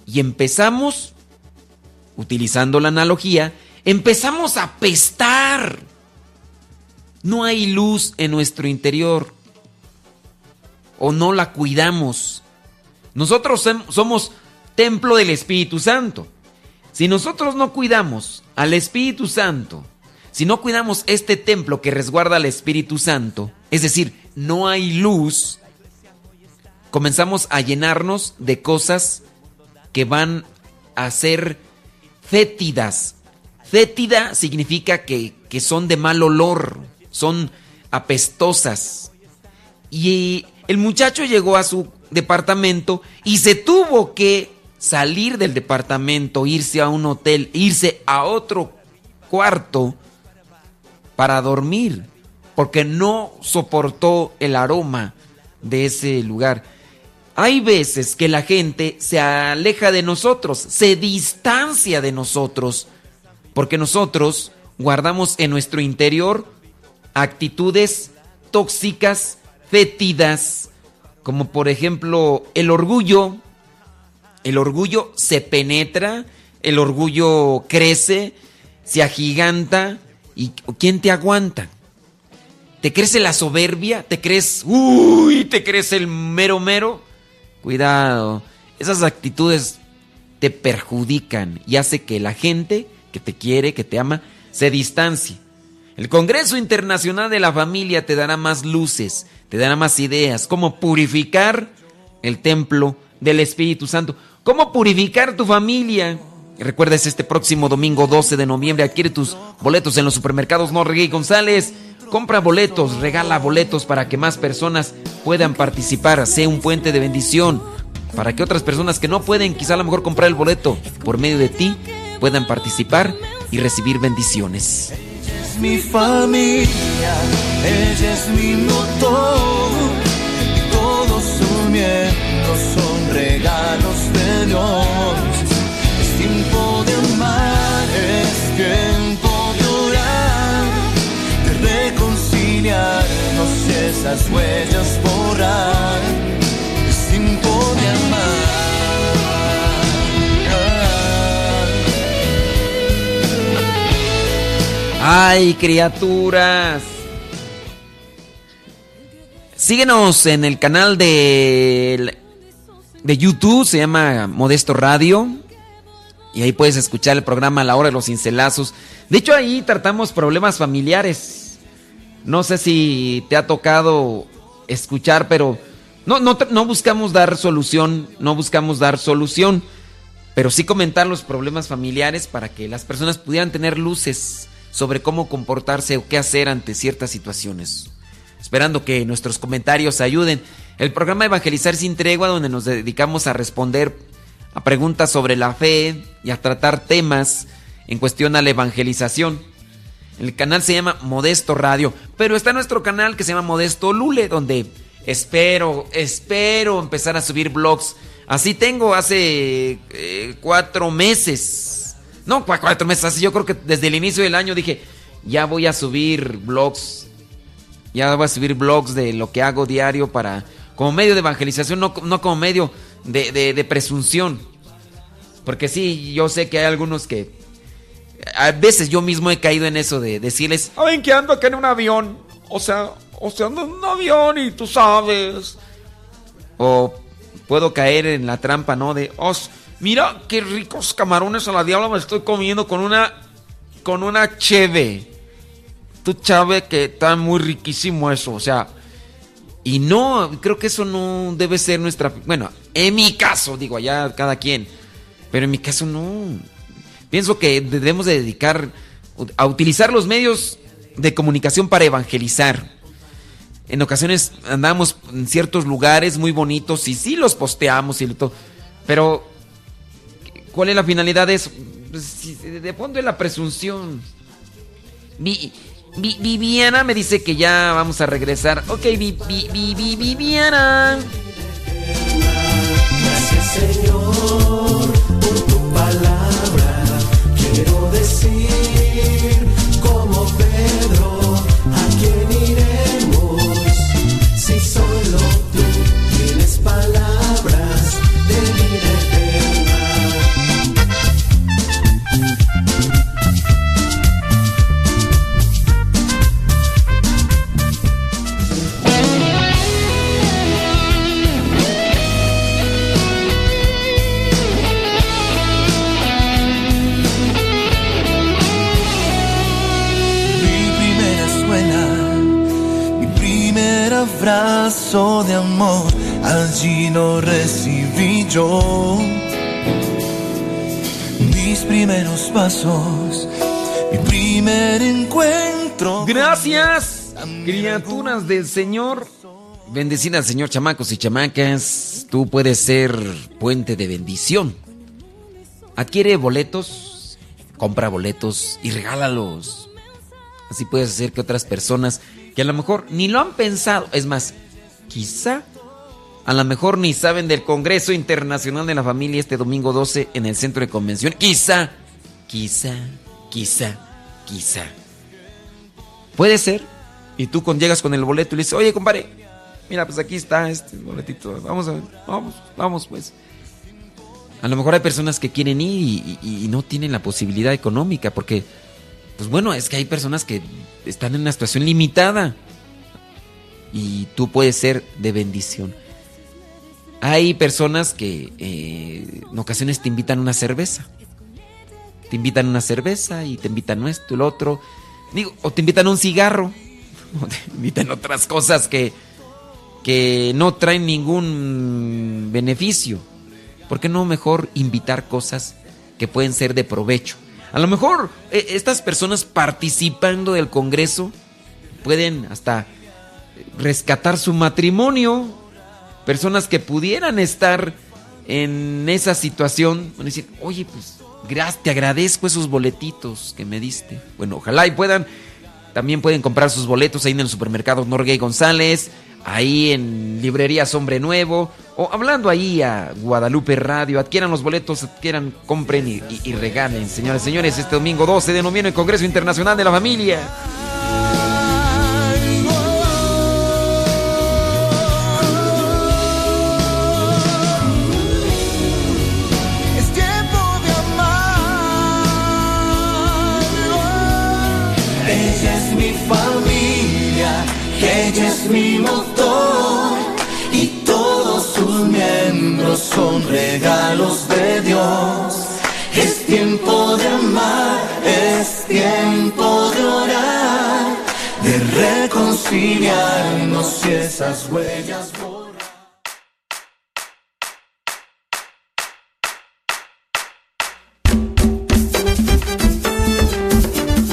Y empezamos, utilizando la analogía, empezamos a pestar. No hay luz en nuestro interior. O no la cuidamos. Nosotros somos templo del Espíritu Santo. Si nosotros no cuidamos al Espíritu Santo, si no cuidamos este templo que resguarda al Espíritu Santo, es decir, no hay luz, comenzamos a llenarnos de cosas que van a ser fétidas. Fétida significa que, son de mal olor, son apestosas. Y el muchacho llegó a su departamento y se tuvo que salir del departamento, irse a un hotel, irse a otro cuarto para dormir, porque no soportó el aroma de ese lugar. Hay veces que la gente se aleja de nosotros, se distancia de nosotros, porque nosotros guardamos en nuestro interior actitudes tóxicas, fétidas, como por ejemplo el orgullo. El orgullo se penetra, el orgullo crece, se agiganta y ¿quién te aguanta? ¿Te crece la soberbia? ¿Te crees, uy, te crees el mero mero? Cuidado, esas actitudes te perjudican y hace que la gente que te quiere, que te ama, se distancie. El Congreso Internacional de la Familia te dará más luces, te dará más ideas, cómo purificar el templo del Espíritu Santo, cómo purificar tu familia. Recuerda, este próximo domingo 12 de noviembre. Adquiere tus boletos en los supermercados Norregui González. Compra boletos, regala boletos para que más personas puedan participar. Sea un puente de bendición para que otras personas que no pueden quizá a lo mejor comprar el boleto por medio de ti puedan participar y recibir bendiciones. Ella es mi familia, ella es mi motor todos sus miembros son regalos de Dios. Huellas de amar. ¡Ay, criaturas! Síguenos en el canal de, de YouTube, se llama Modesto Radio. Y ahí puedes escuchar el programa La Hora de los Cincelazos. De hecho, ahí tratamos problemas familiares. No sé si te ha tocado escuchar, pero no, no, no buscamos dar solución, no buscamos dar solución, pero sí comentar los problemas familiares para que las personas pudieran tener luces sobre cómo comportarse o qué hacer ante ciertas situaciones. Esperando que nuestros comentarios ayuden. El programa Evangelizar sin tregua, donde nos dedicamos a responder a preguntas sobre la fe y a tratar temas en cuestión a la evangelización. El canal se llama Modesto Radio, pero está nuestro canal que se llama Modesto Lule, donde espero, espero empezar a subir blogs. Así tengo hace eh, cuatro meses. No, cu- cuatro meses. Así yo creo que desde el inicio del año dije, ya voy a subir blogs. Ya voy a subir blogs de lo que hago diario para... Como medio de evangelización, no, como medio de- de presunción. Porque sí, yo sé que hay algunos que... A veces yo mismo he caído en eso de decirles, ¿Saben que ando acá en un avión? O sea, o sea, ando en un avión y tú sabes. o puedo caer en la trampa, ¿no? De, Oh, mira qué ricos camarones a la diabla me estoy comiendo con una con una cheve. Tú sabes que está muy riquísimo eso, o sea, Y no, creo que eso no debe ser nuestra... Bueno, en mi caso, digo, allá cada quien. Pero en mi caso no. Pienso que debemos de dedicar a utilizar los medios de comunicación para evangelizar. En ocasiones andamos en ciertos lugares muy bonitos y sí los posteamos y todo. Pero, ¿cuál es la finalidad de eso? Pues, De fondo es la presunción. Vi- Vi- Viviana me dice que ya vamos a regresar. Ok, Vi- Viviana. Gracias Señor por tu palabra. Pedro, ¿a quién iremos? Si solo de amor, allí lo recibí yo. Mis primeros pasos, mi primer encuentro. Gracias, criaturas del Señor. Bendecida al Señor, chamacos y chamacas. Tú puedes ser puente de bendición. Adquiere boletos, compra boletos y regálalos. Así puedes hacer que otras personas que a lo mejor ni lo han pensado, es más, quizá a lo mejor ni saben del Congreso Internacional de la Familia este domingo 12 en el Centro de Convención. Quizá, quizá, quizá, quizá. Puede ser. Y tú con, llegas con el boleto y le dices, oye, compadre, mira, pues aquí está este boletito. Vamos a ver, vamos, vamos pues. A lo mejor hay personas que quieren ir y- y no tienen la posibilidad económica porque, pues bueno, es que hay personas que están en una situación limitada. Y tú puedes ser de bendición. Hay personas que eh, en ocasiones te invitan una cerveza. Te invitan una cerveza y te invitan esto, el otro. Digo, o te invitan un cigarro. O te invitan otras cosas que, que no traen ningún beneficio. ¿Por qué no mejor invitar cosas que pueden ser de provecho? A lo mejor eh, estas personas participando del Congreso pueden hasta rescatar su matrimonio. Personas que pudieran estar en esa situación, van a decir, oye, pues te agradezco esos boletitos que me diste. Bueno, ojalá y puedan, también pueden comprar sus boletos ahí en el supermercado Norgay González, ahí en Librería Hombre Nuevo, o hablando ahí a Guadalupe Radio, adquieran los boletos, adquieran, compren y, y regalen. Señores, señores, este domingo 12 de noviembre, el Congreso Internacional de la Familia. Es mi motor y todos sus miembros son regalos de Dios. Es tiempo de amar, es tiempo de orar, de reconciliarnos y esas huellas.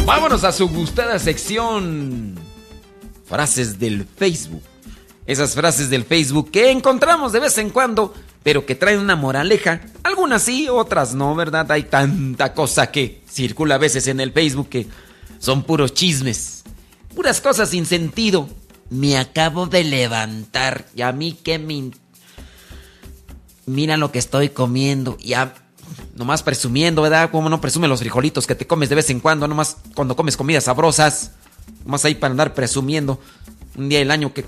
Vámonos a su gustada sección frases del Facebook. Esas frases del Facebook que encontramos de vez en cuando, pero que traen una moraleja. Algunas sí, otras no, ¿verdad? Hay tanta cosa que circula a veces en el Facebook que son puros chismes. Puras cosas sin sentido. Me acabo de levantar y a mí que me... Mira lo que estoy comiendo. Y a... Nomás presumiendo, ¿verdad? Como no presume los frijolitos que te comes de vez en cuando, nomás cuando comes comidas sabrosas. Más ahí para andar presumiendo un día del año que...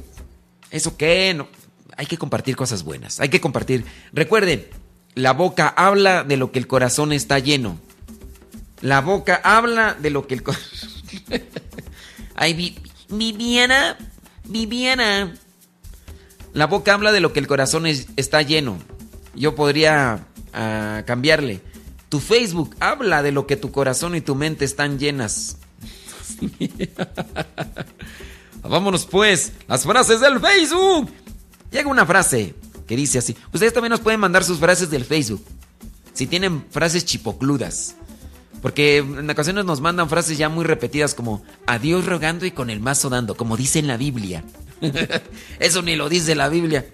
¿Eso qué? No. Hay que compartir cosas buenas. Hay que compartir. Recuerden, la boca habla de lo que el corazón está lleno. La boca habla de lo que el corazón... Ay, Viviana, Viviana. La boca habla de lo que el corazón está lleno. Yo podría uh, cambiarle. Tu Facebook habla de lo que tu corazón y tu mente están llenas. Vámonos pues, las frases del Facebook. Llega una frase que dice así. Ustedes también nos pueden mandar sus frases del Facebook. Si tienen frases chipocludas. Porque en ocasiones nos mandan frases ya muy repetidas como adiós rogando y con el mazo dando, como dice en la Biblia. Eso ni lo dice la Biblia.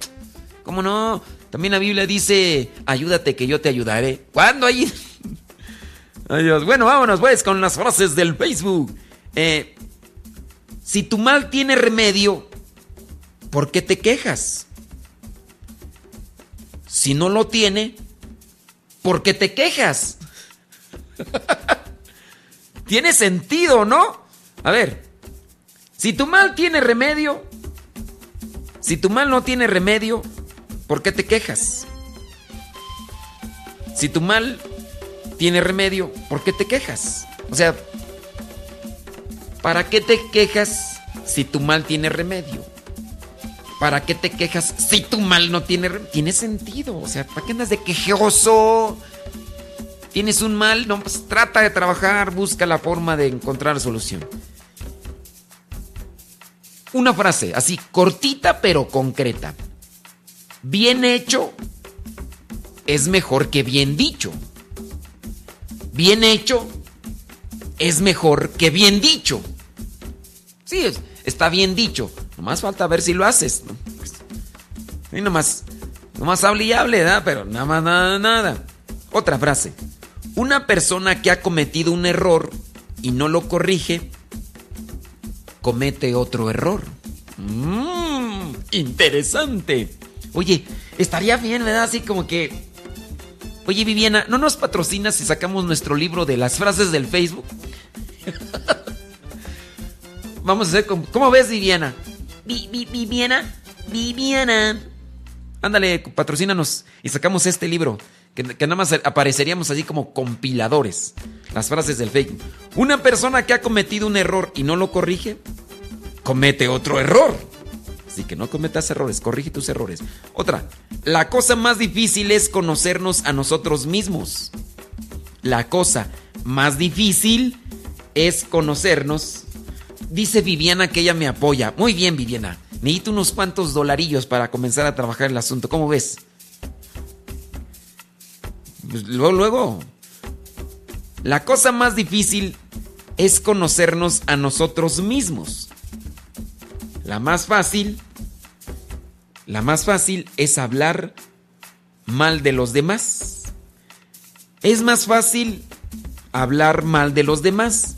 ¿Cómo no? También la Biblia dice ayúdate que yo te ayudaré. ¿Cuándo hay? Adiós. Bueno, vámonos pues con las frases del Facebook. Eh, si tu mal tiene remedio, ¿por qué te quejas? Si no lo tiene, ¿por qué te quejas? tiene sentido, ¿no? A ver, si tu mal tiene remedio, si tu mal no tiene remedio, ¿por qué te quejas? Si tu mal tiene remedio, ¿por qué te quejas? O sea, ¿Para qué te quejas si tu mal tiene remedio? ¿Para qué te quejas si tu mal no tiene remedio? Tiene sentido. O sea, ¿para qué andas de quejoso? ¿Tienes un mal? No, pues trata de trabajar, busca la forma de encontrar solución. Una frase, así, cortita pero concreta. Bien hecho es mejor que bien dicho. Bien hecho es mejor que bien dicho. Sí, está bien dicho. Nomás falta ver si lo haces. ¿no? Pues, y nomás, nomás hable y hable, ¿verdad? Pero nada más, nada, nada. Otra frase. Una persona que ha cometido un error y no lo corrige, comete otro error. Mmm, interesante. Oye, estaría bien, ¿verdad? Así como que... Oye, Viviana, ¿no nos patrocinas si sacamos nuestro libro de las frases del Facebook? Vamos a hacer como... ¿Cómo ves, Viviana? Viviana, Viviana. Ándale, patrocínanos y sacamos este libro. Que, nada más apareceríamos así como compiladores. Las frases del fake. Una persona que ha cometido un error y no lo corrige, comete otro error. Así que no cometas errores, corrige tus errores. Otra, la cosa más difícil es conocernos a nosotros mismos. La cosa más difícil es conocernos. Dice Viviana que ella me apoya. Muy bien, Viviana. Necesito unos cuantos dolarillos para comenzar a trabajar el asunto. ¿Cómo ves? Pues luego, luego. La cosa más difícil es conocernos a nosotros mismos. La más fácil, la más fácil es hablar mal de los demás. Es más fácil hablar mal de los demás.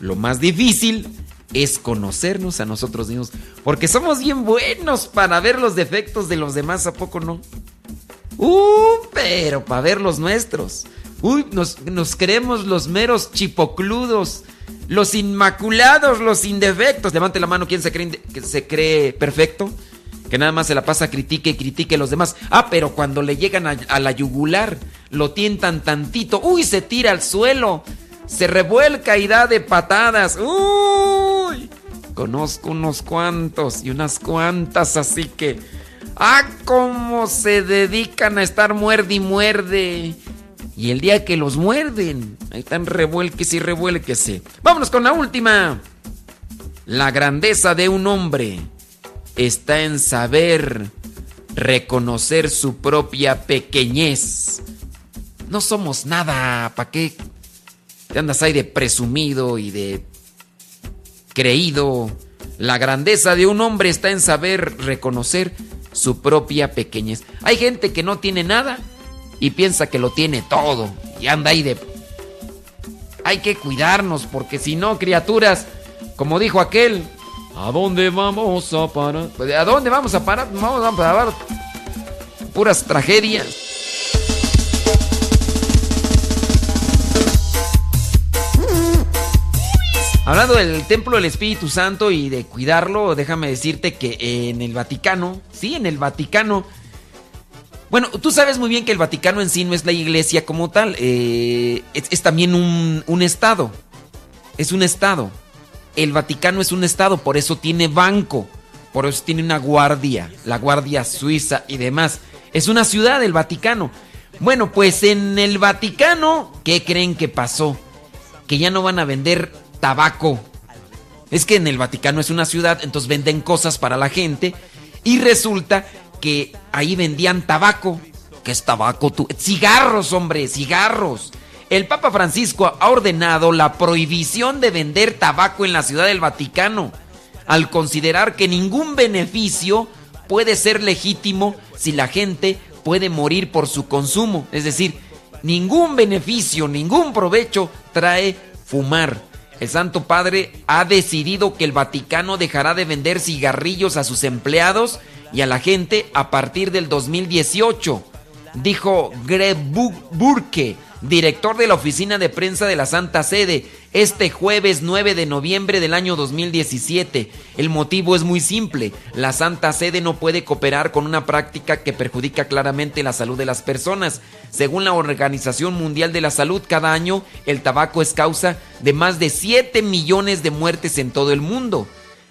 Lo más difícil es conocernos a nosotros mismos. Porque somos bien buenos para ver los defectos de los demás, ¿a poco no? Uh, pero para ver los nuestros. Uy, nos, nos creemos los meros chipocludos, los inmaculados, los indefectos. Levante la mano, ¿quién se cree, que se cree perfecto? Que nada más se la pasa, critique y critique a los demás. Ah, pero cuando le llegan a, a la yugular, lo tientan tantito. Uy, se tira al suelo. Se revuelca y da de patadas. Uy. Conozco unos cuantos y unas cuantas, así que... Ah, cómo se dedican a estar muerde y muerde. Y el día que los muerden, ahí están revuelques y revuélquese. Vámonos con la última. La grandeza de un hombre está en saber reconocer su propia pequeñez. No somos nada, ¿para qué? Te andas ahí de presumido y de creído. La grandeza de un hombre está en saber reconocer su propia pequeñez. Hay gente que no tiene nada y piensa que lo tiene todo y anda ahí de... Hay que cuidarnos porque si no, criaturas, como dijo aquel, ¿a dónde vamos a parar? Pues, ¿A dónde vamos a parar? Vamos a parar puras tragedias. Hablando del templo del Espíritu Santo y de cuidarlo, déjame decirte que en el Vaticano, sí, en el Vaticano, bueno, tú sabes muy bien que el Vaticano en sí no es la iglesia como tal, eh, es, es, también un, un estado, es un estado. El Vaticano es un estado, por eso tiene banco, por eso tiene una guardia, la guardia suiza y demás. Es una ciudad el Vaticano. Bueno, pues en el Vaticano, ¿qué creen que pasó? Que ya no van a vender tabaco. Es que en el Vaticano es una ciudad, entonces venden cosas para la gente y resulta que ahí vendían tabaco. ¿Qué es tabaco tú? Cigarros, hombre, cigarros. El Papa Francisco ha ordenado la prohibición de vender tabaco en la ciudad del Vaticano, al considerar que ningún beneficio puede ser legítimo si la gente puede morir por su consumo. Es decir, ningún beneficio, ningún provecho trae fumar. El Santo Padre ha decidido que el Vaticano dejará de vender cigarrillos a sus empleados y a la gente a partir del 2018, dijo Greg Burke, director de la oficina de prensa de la Santa Sede, este jueves 9 de noviembre del año 2017. El motivo es muy simple, la Santa Sede no puede cooperar con una práctica que perjudica claramente la salud de las personas. Según la Organización Mundial de la Salud, cada año el tabaco es causa de más de 7 millones de muertes en todo el mundo.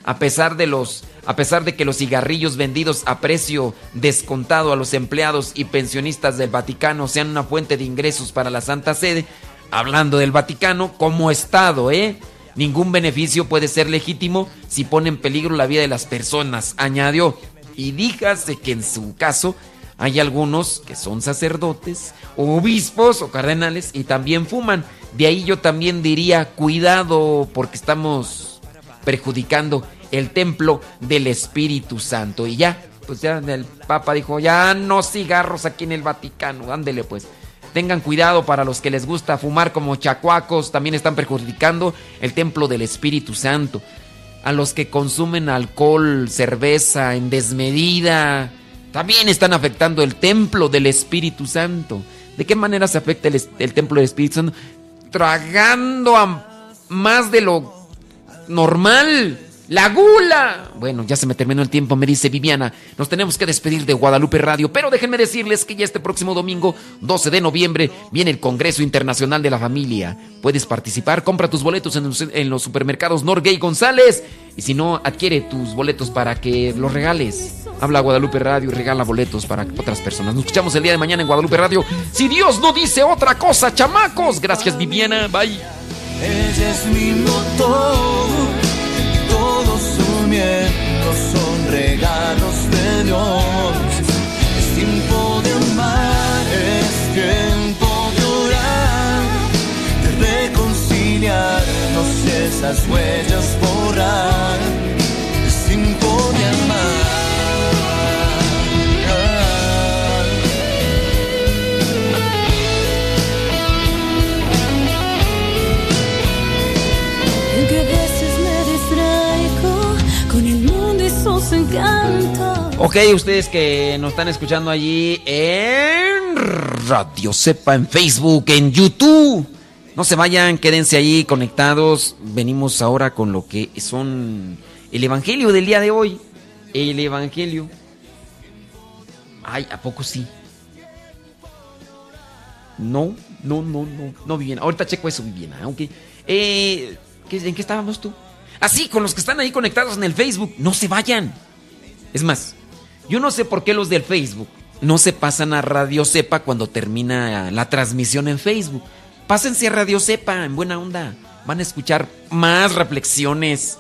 A pesar de los a pesar de que los cigarrillos vendidos a precio descontado a los empleados y pensionistas del Vaticano sean una fuente de ingresos para la Santa Sede, hablando del Vaticano como Estado, ¿eh? Ningún beneficio puede ser legítimo si pone en peligro la vida de las personas, añadió. Y dígase que en su caso hay algunos que son sacerdotes, o obispos o cardenales y también fuman. De ahí yo también diría, cuidado porque estamos perjudicando el templo del Espíritu Santo. Y ya, pues ya el Papa dijo, ya no cigarros aquí en el Vaticano, ándele pues. Tengan cuidado para los que les gusta fumar como chacuacos, también están perjudicando el templo del Espíritu Santo. A los que consumen alcohol, cerveza en desmedida, también están afectando el templo del Espíritu Santo. ¿De qué manera se afecta el, templo del Espíritu Santo? Tragando a más de lo normal La gula. Bueno, ya se me terminó el tiempo, me dice Viviana. Nos tenemos que despedir de Guadalupe Radio, pero déjenme decirles que ya este próximo domingo, 12 de noviembre, viene el Congreso Internacional de la Familia. Puedes participar, compra tus boletos en los, supermercados Norgay González. Y si no, adquiere tus boletos para que los regales. Habla Guadalupe Radio y regala boletos para otras personas. Nos escuchamos el día de mañana en Guadalupe Radio. Si Dios no dice otra cosa, chamacos. Gracias, Viviana. Bye. Ella es mi motor, todos sus miembros son regalos de Dios. Es tiempo de amar, es tiempo de orar, de reconciliarnos y esas huellas borrar. Ok, ustedes que nos están escuchando allí en Radio Sepa, en Facebook, en YouTube. No se vayan, quédense ahí conectados. Venimos ahora con lo que son el Evangelio del día de hoy. El Evangelio. Ay, ¿a poco sí? No, no, no, no, no, Viviana. Ahorita checo eso, Viviana. Aunque, eh, ¿qué- ¿en qué estábamos tú? Así, con los que están ahí conectados en el Facebook, no se vayan. Es más, yo no sé por qué los del Facebook no se pasan a Radio Cepa cuando termina la transmisión en Facebook. Pásense a Radio Cepa, en buena onda. Van a escuchar más reflexiones,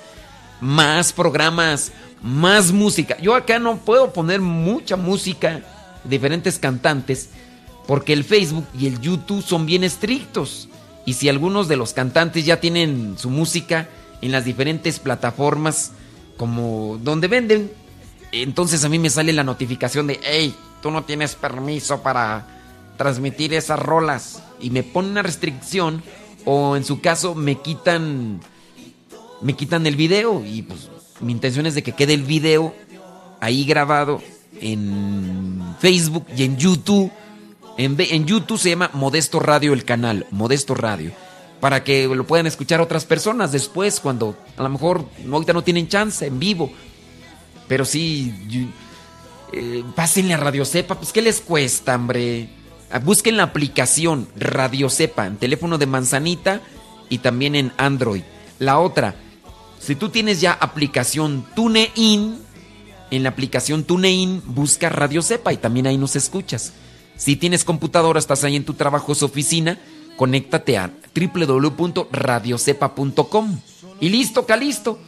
más programas, más música. Yo acá no puedo poner mucha música, diferentes cantantes, porque el Facebook y el YouTube son bien estrictos. Y si algunos de los cantantes ya tienen su música en las diferentes plataformas, como donde venden, entonces a mí me sale la notificación de, hey, tú no tienes permiso para transmitir esas rolas. Y me ponen una restricción o en su caso me quitan, me quitan el video. Y pues mi intención es de que quede el video ahí grabado en Facebook y en YouTube. En, en YouTube se llama Modesto Radio el canal, Modesto Radio. Para que lo puedan escuchar otras personas después, cuando a lo mejor ahorita no tienen chance en vivo. Pero sí, eh, pásenle a Radio Cepa, pues ¿qué les cuesta, hombre? Ah, Busquen la aplicación Radio Cepa en teléfono de manzanita y también en Android. La otra, si tú tienes ya aplicación TuneIn, en la aplicación TuneIn busca Radio Cepa y también ahí nos escuchas. Si tienes computadora, estás ahí en tu trabajo, su oficina, conéctate a www.radiocepa.com. Y listo, calisto.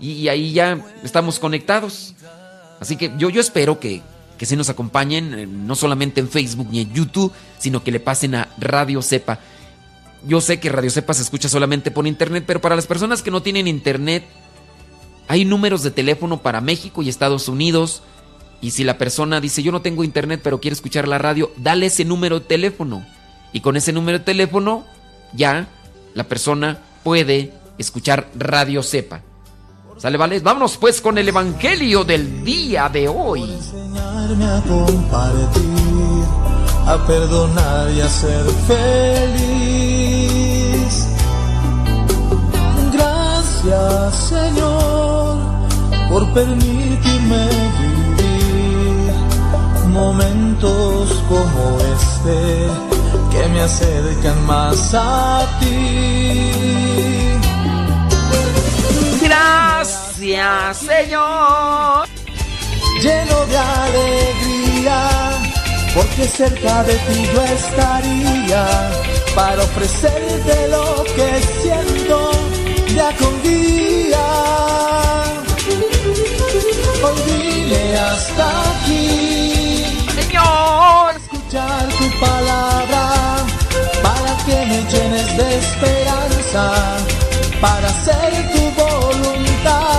Y, ahí ya estamos conectados. Así que yo, yo espero que, que se nos acompañen, eh, no solamente en Facebook ni en YouTube, sino que le pasen a Radio Cepa. Yo sé que Radio Cepa se escucha solamente por internet, pero para las personas que no tienen internet, hay números de teléfono para México y Estados Unidos. Y si la persona dice yo no tengo internet pero quiere escuchar la radio, dale ese número de teléfono. Y con ese número de teléfono ya la persona puede escuchar Radio Cepa. ¿Sale, vale? Vámonos pues con el Evangelio del día de hoy. enseñarme a compartir, a perdonar y a ser feliz. Gracias Señor por permitirme vivir momentos como este que me acercan más a ti. Gracias, Señor. lleno de alegría, porque cerca de ti yo estaría para ofrecerte lo que siento día con día. Hoy hasta aquí, Señor. escuchar tu palabra, para que me llenes de esperanza, para hacer tu voluntad.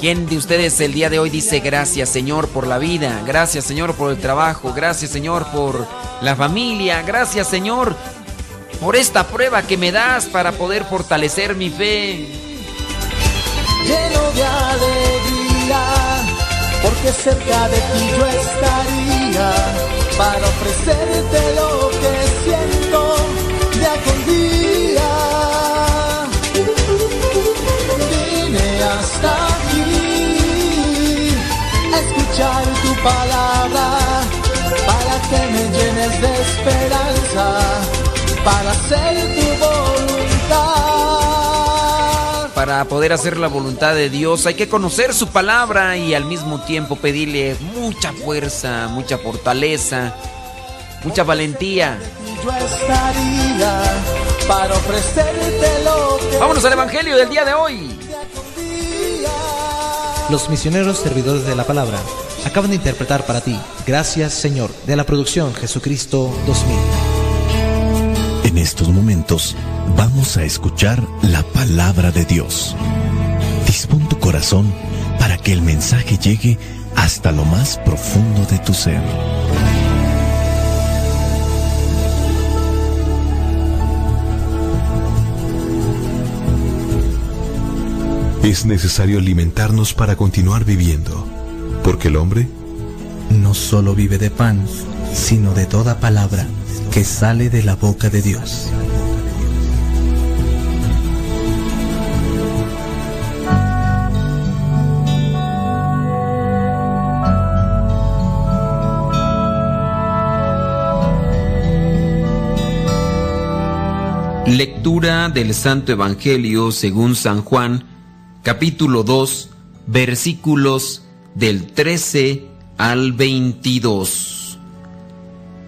¿Quién de ustedes el día de hoy dice gracias Señor por la vida? Gracias Señor por el trabajo, gracias Señor por la familia, gracias Señor por esta prueba que me das para poder fortalecer mi fe. Lleno de alegría, porque cerca de ti yo estaría para ofrecerte lo que siento palabra para que me llenes de esperanza para hacer tu voluntad. Para poder hacer la voluntad de Dios hay que conocer su palabra y al mismo tiempo pedirle mucha fuerza, mucha fortaleza, mucha valentía. Yo estaría para ofrecerte lo que Vámonos al Evangelio del día de hoy. Los misioneros servidores de la palabra acaban de interpretar para ti Gracias Señor de la producción Jesucristo 2000. En estos momentos vamos a escuchar la palabra de Dios. Dispón tu corazón para que el mensaje llegue hasta lo más profundo de tu ser. Es necesario alimentarnos para continuar viviendo, porque el hombre No solo vive de pan, sino de toda palabra que sale de la boca de Dios. Lectura del Santo Evangelio según San Juan, capítulo 2, versículos del 13 al 22.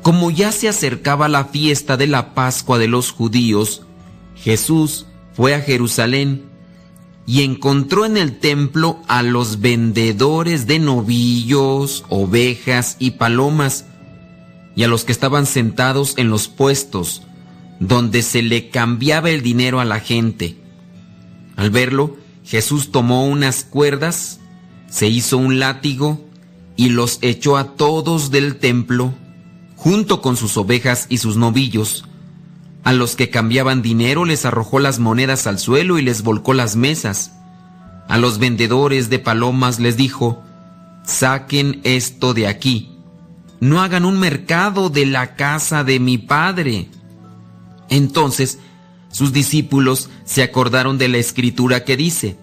Como ya se acercaba la fiesta de la Pascua de los judíos, Jesús fue a Jerusalén y encontró en el templo a los vendedores de novillos, ovejas y palomas, y a los que estaban sentados en los puestos, donde se le cambiaba el dinero a la gente. Al verlo, Jesús tomó unas cuerdas, se hizo un látigo y los echó a todos del templo, junto con sus ovejas y sus novillos. A los que cambiaban dinero les arrojó las monedas al suelo y les volcó las mesas. A los vendedores de palomas les dijo, saquen esto de aquí, no hagan un mercado de la casa de mi padre. Entonces sus discípulos se acordaron de la escritura que dice,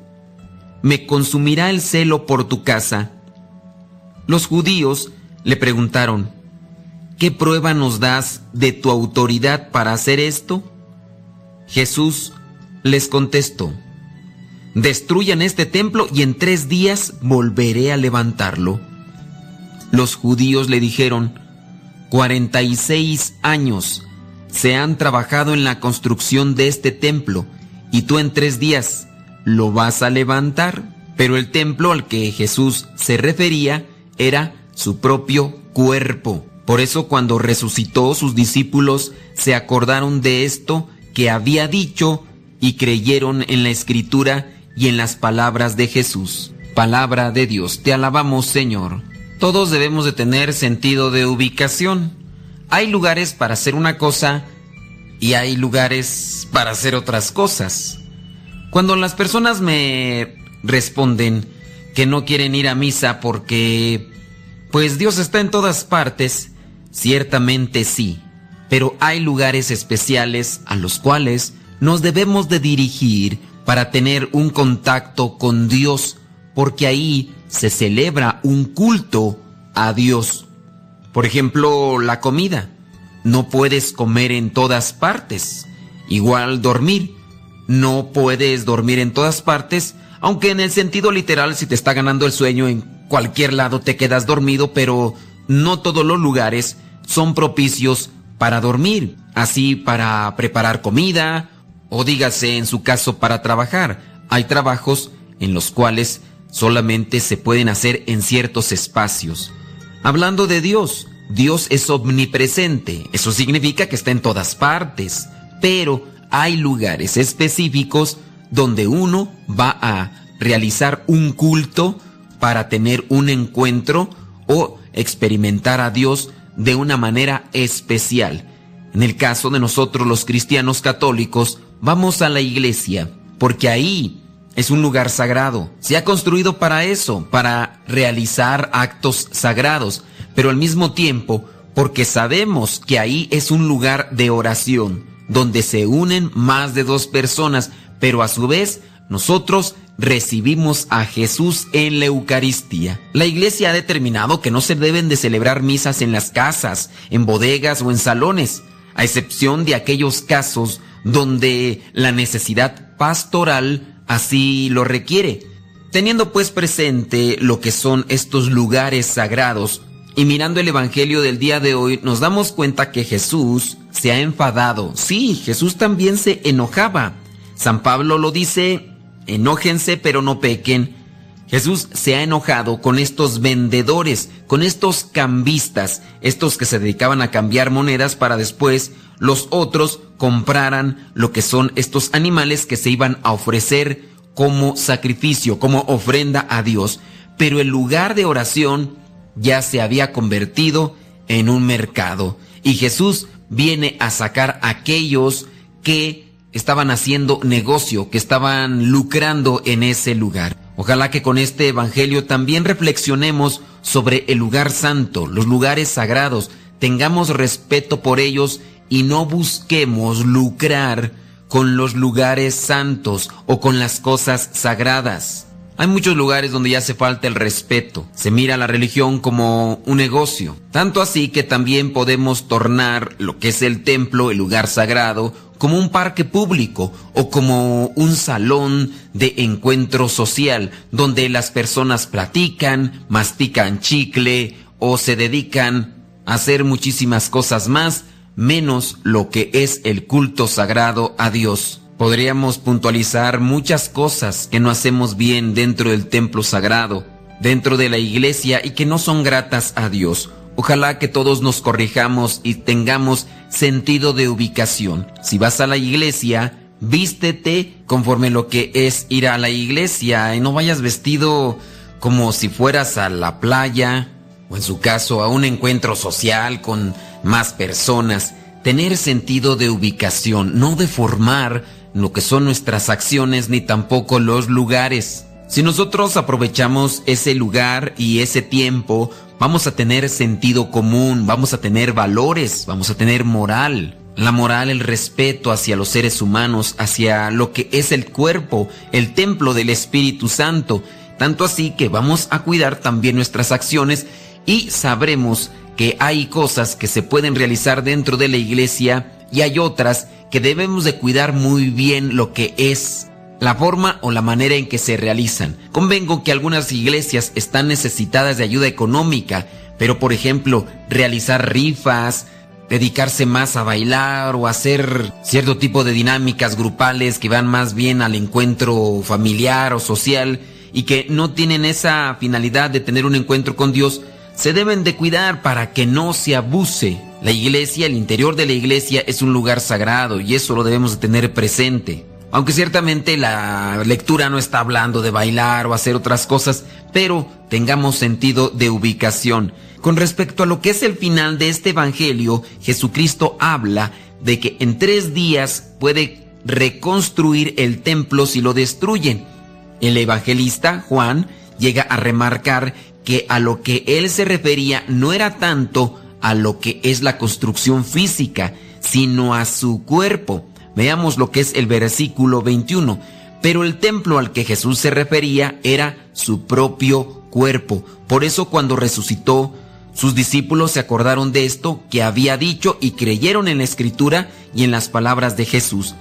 Me consumirá el celo por tu casa. Los judíos le preguntaron, ¿qué prueba nos das de tu autoridad para hacer esto? Jesús les contestó, Destruyan este templo y en tres días volveré a levantarlo. Los judíos le dijeron, cuarenta y seis años se han trabajado en la construcción de este templo y tú en tres días lo vas a levantar. Pero el templo al que Jesús se refería era su propio cuerpo. Por eso cuando resucitó sus discípulos se acordaron de esto que había dicho y creyeron en la escritura y en las palabras de Jesús. Palabra de Dios, te alabamos Señor. Todos debemos de tener sentido de ubicación. Hay lugares para hacer una cosa y hay lugares para hacer otras cosas. Cuando las personas me responden que no quieren ir a misa porque pues Dios está en todas partes, ciertamente sí, pero hay lugares especiales a los cuales nos debemos de dirigir para tener un contacto con Dios, porque ahí se celebra un culto a Dios. Por ejemplo, la comida. No puedes comer en todas partes. Igual dormir. No puedes dormir en todas partes, aunque en el sentido literal si te está ganando el sueño en cualquier lado te quedas dormido, pero no todos los lugares son propicios para dormir. Así para preparar comida o dígase en su caso para trabajar. Hay trabajos en los cuales solamente se pueden hacer en ciertos espacios. Hablando de Dios, Dios es omnipresente, eso significa que está en todas partes, pero hay lugares específicos donde uno va a realizar un culto para tener un encuentro o experimentar a Dios de una manera especial. En el caso de nosotros los cristianos católicos, vamos a la iglesia, porque ahí es un lugar sagrado. Se ha construido para eso, para realizar actos sagrados, pero al mismo tiempo, porque sabemos que ahí es un lugar de oración, donde se unen más de dos personas, pero a su vez nosotros recibimos a Jesús en la Eucaristía. La iglesia ha determinado que no se deben de celebrar misas en las casas, en bodegas o en salones, a excepción de aquellos casos donde la necesidad pastoral así lo requiere. Teniendo pues presente lo que son estos lugares sagrados y mirando el Evangelio del día de hoy, nos damos cuenta que Jesús se ha enfadado. Sí, Jesús también se enojaba. San Pablo lo dice enójense pero no pequen. Jesús se ha enojado con estos vendedores, con estos cambistas, estos que se dedicaban a cambiar monedas para después los otros compraran lo que son estos animales que se iban a ofrecer como sacrificio, como ofrenda a Dios. Pero el lugar de oración ya se había convertido en un mercado. Y Jesús viene a sacar a aquellos que estaban haciendo negocio, que estaban lucrando en ese lugar. Ojalá que con este Evangelio también reflexionemos sobre el lugar santo, los lugares sagrados, tengamos respeto por ellos y no busquemos lucrar con los lugares santos o con las cosas sagradas. Hay muchos lugares donde ya hace falta el respeto. Se mira la religión como un negocio. Tanto así que también podemos tornar lo que es el templo, el lugar sagrado, como un parque público o como un salón de encuentro social donde las personas platican, mastican chicle o se dedican a hacer muchísimas cosas más, menos lo que es el culto sagrado a Dios. Podríamos puntualizar muchas cosas que no hacemos bien dentro del templo sagrado, dentro de la iglesia y que no son gratas a Dios. Ojalá que todos nos corrijamos y tengamos sentido de ubicación. Si vas a la iglesia, vístete conforme lo que es ir a la iglesia y no vayas vestido como si fueras a la playa o en su caso a un encuentro social con más personas. Tener sentido de ubicación, no deformar lo que son nuestras acciones ni tampoco los lugares. Si nosotros aprovechamos ese lugar y ese tiempo, vamos a tener sentido común, vamos a tener valores, vamos a tener moral. La moral, el respeto hacia los seres humanos, hacia lo que es el cuerpo, el templo del Espíritu Santo. Tanto así que vamos a cuidar también nuestras acciones y sabremos que hay cosas que se pueden realizar dentro de la iglesia y hay otras que debemos de cuidar muy bien lo que es la forma o la manera en que se realizan. Convengo que algunas iglesias están necesitadas de ayuda económica, pero por ejemplo, realizar rifas, dedicarse más a bailar o hacer cierto tipo de dinámicas grupales que van más bien al encuentro familiar o social y que no tienen esa finalidad de tener un encuentro con Dios, se deben de cuidar para que no se abuse. La iglesia, el interior de la iglesia es un lugar sagrado y eso lo debemos de tener presente. Aunque ciertamente la lectura no está hablando de bailar o hacer otras cosas, pero tengamos sentido de ubicación. Con respecto a lo que es el final de este Evangelio, Jesucristo habla de que en tres días puede reconstruir el templo si lo destruyen. El evangelista Juan llega a remarcar que a lo que él se refería no era tanto a lo que es la construcción física, sino a su cuerpo. Veamos lo que es el versículo 21. Pero el templo al que Jesús se refería era su propio cuerpo. Por eso cuando resucitó, sus discípulos se acordaron de esto que había dicho y creyeron en la escritura y en las palabras de Jesús.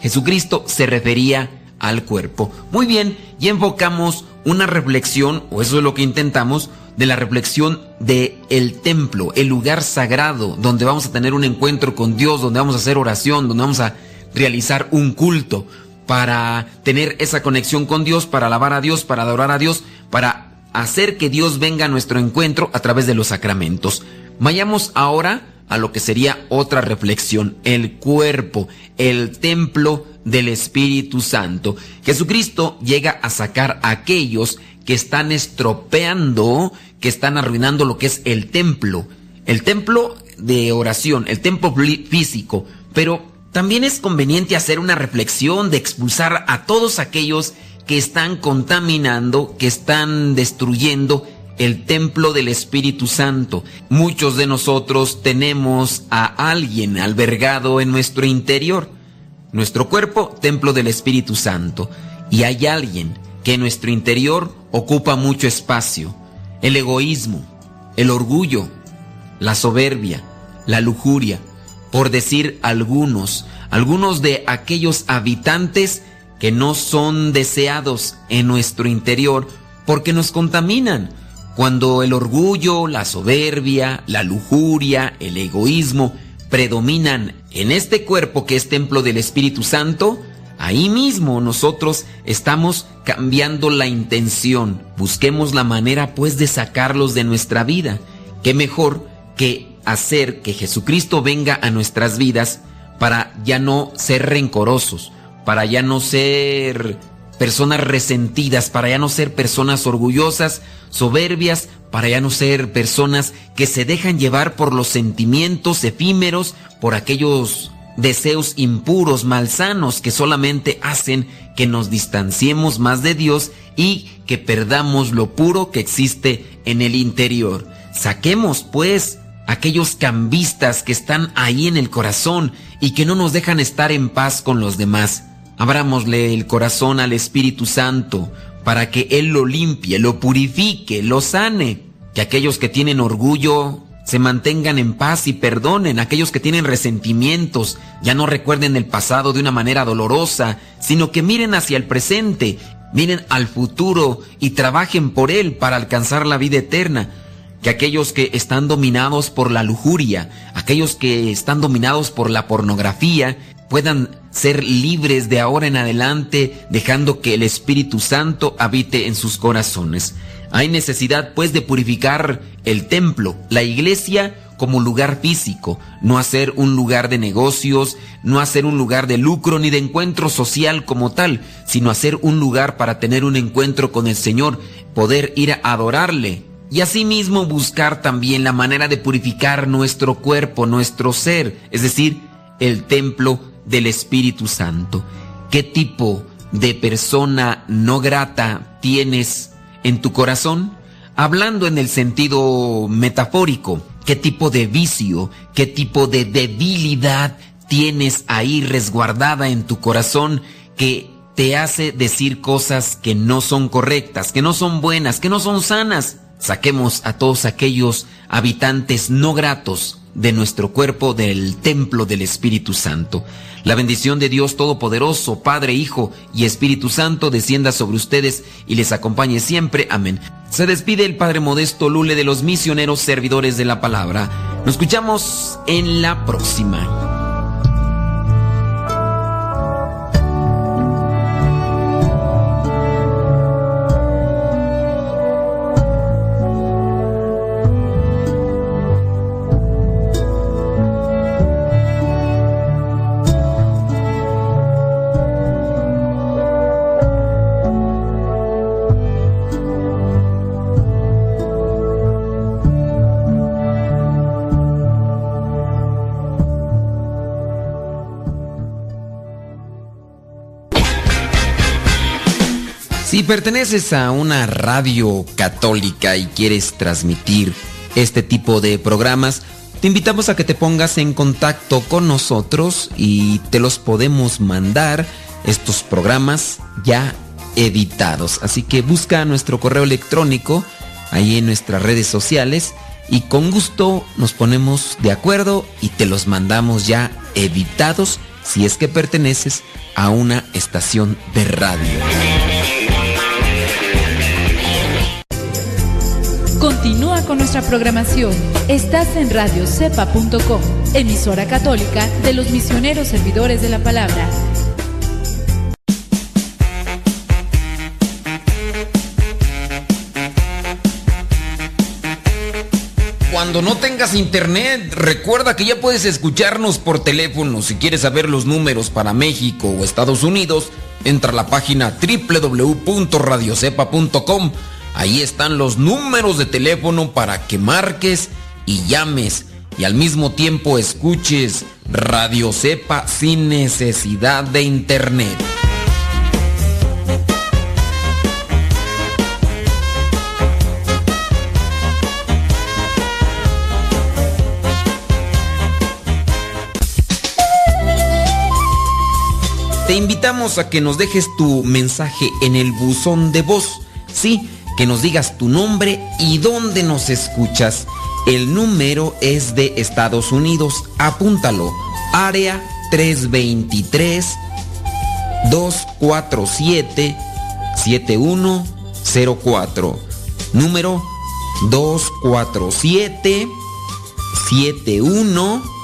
Jesucristo se refería al cuerpo. Muy bien, y enfocamos una reflexión, o eso es lo que intentamos, de la reflexión de el templo, el lugar sagrado, donde vamos a tener un encuentro con Dios, donde vamos a hacer oración, donde vamos a realizar un culto, para tener esa conexión con Dios, para alabar a Dios, para adorar a Dios, para hacer que Dios venga a nuestro encuentro a través de los sacramentos. Vayamos ahora a lo que sería otra reflexión, el cuerpo, el templo del Espíritu Santo. Jesucristo llega a sacar a aquellos que están estropeando, que están arruinando lo que es el templo. El templo de oración, el templo físico. Pero también es conveniente hacer una reflexión de expulsar a todos aquellos que están contaminando, que están destruyendo el templo del Espíritu Santo. Muchos de nosotros tenemos a alguien albergado en nuestro interior. Nuestro cuerpo, templo del Espíritu Santo. Y hay alguien que nuestro interior ocupa mucho espacio. El egoísmo, el orgullo, la soberbia, la lujuria, por decir algunos, algunos de aquellos habitantes que no son deseados en nuestro interior porque nos contaminan. Cuando el orgullo, la soberbia, la lujuria, el egoísmo predominan en este cuerpo que es templo del Espíritu Santo, ahí mismo nosotros estamos cambiando la intención. Busquemos la manera pues de sacarlos de nuestra vida. ¿Qué mejor que hacer que Jesucristo venga a nuestras vidas para ya no ser rencorosos, para ya no ser personas resentidas, para ya no ser personas orgullosas, soberbias, para ya no ser personas que se dejan llevar por los sentimientos efímeros, por aquellos deseos impuros, malsanos, que solamente hacen que nos distanciemos más de Dios y que perdamos lo puro que existe en el interior. Saquemos, pues, aquellos cambistas que están ahí en el corazón y que no nos dejan estar en paz con los demás. Abrámosle el corazón al Espíritu Santo para que Él lo limpie, lo purifique, lo sane. Que aquellos que tienen orgullo se mantengan en paz y perdonen. Aquellos que tienen resentimientos ya no recuerden el pasado de una manera dolorosa, sino que miren hacia el presente, miren al futuro y trabajen por Él para alcanzar la vida eterna que aquellos que están dominados por la lujuria, aquellos que están dominados por la pornografía, puedan ser libres de ahora en adelante, dejando que el Espíritu Santo habite en sus corazones. Hay necesidad pues de purificar el templo, la iglesia como lugar físico, no hacer un lugar de negocios, no hacer un lugar de lucro ni de encuentro social como tal, sino hacer un lugar para tener un encuentro con el Señor, poder ir a adorarle, y asimismo buscar también la manera de purificar nuestro cuerpo, nuestro ser, es decir, el templo del Espíritu Santo. ¿Qué tipo de persona no grata tienes en tu corazón? Hablando en el sentido metafórico, ¿qué tipo de vicio, qué tipo de debilidad tienes ahí resguardada en tu corazón que te hace decir cosas que no son correctas, que no son buenas, que no son sanas? Saquemos a todos aquellos habitantes no gratos de nuestro cuerpo del templo del Espíritu Santo. La bendición de Dios Todopoderoso, Padre, Hijo y Espíritu Santo descienda sobre ustedes y les acompañe siempre. Amén. Se despide el Padre Modesto Lule de los misioneros servidores de la palabra. Nos escuchamos en la próxima. Perteneces a una radio católica y quieres transmitir este tipo de programas, te invitamos a que te pongas en contacto con nosotros y te los podemos mandar estos programas ya editados. Así que busca nuestro correo electrónico ahí en nuestras redes sociales y con gusto nos ponemos de acuerdo y te los mandamos ya editados si es que perteneces a una estación de radio. Continúa con nuestra programación. Estás en radiocepa.com, emisora católica de los misioneros servidores de la palabra. Cuando no tengas internet, recuerda que ya puedes escucharnos por teléfono. Si quieres saber los números para México o Estados Unidos, entra a la página www.radiocepa.com. Ahí están los números de teléfono para que marques y llames y al mismo tiempo escuches Radio Cepa sin necesidad de internet. Te invitamos a que nos dejes tu mensaje en el buzón de voz. Sí, que nos digas tu nombre y dónde nos escuchas. El número es de Estados Unidos. Apúntalo. Área 323 247 7104. Número 247 7104.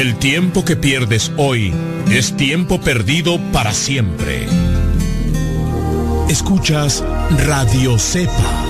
El tiempo que pierdes hoy es tiempo perdido para siempre. Escuchas Radio Cepa.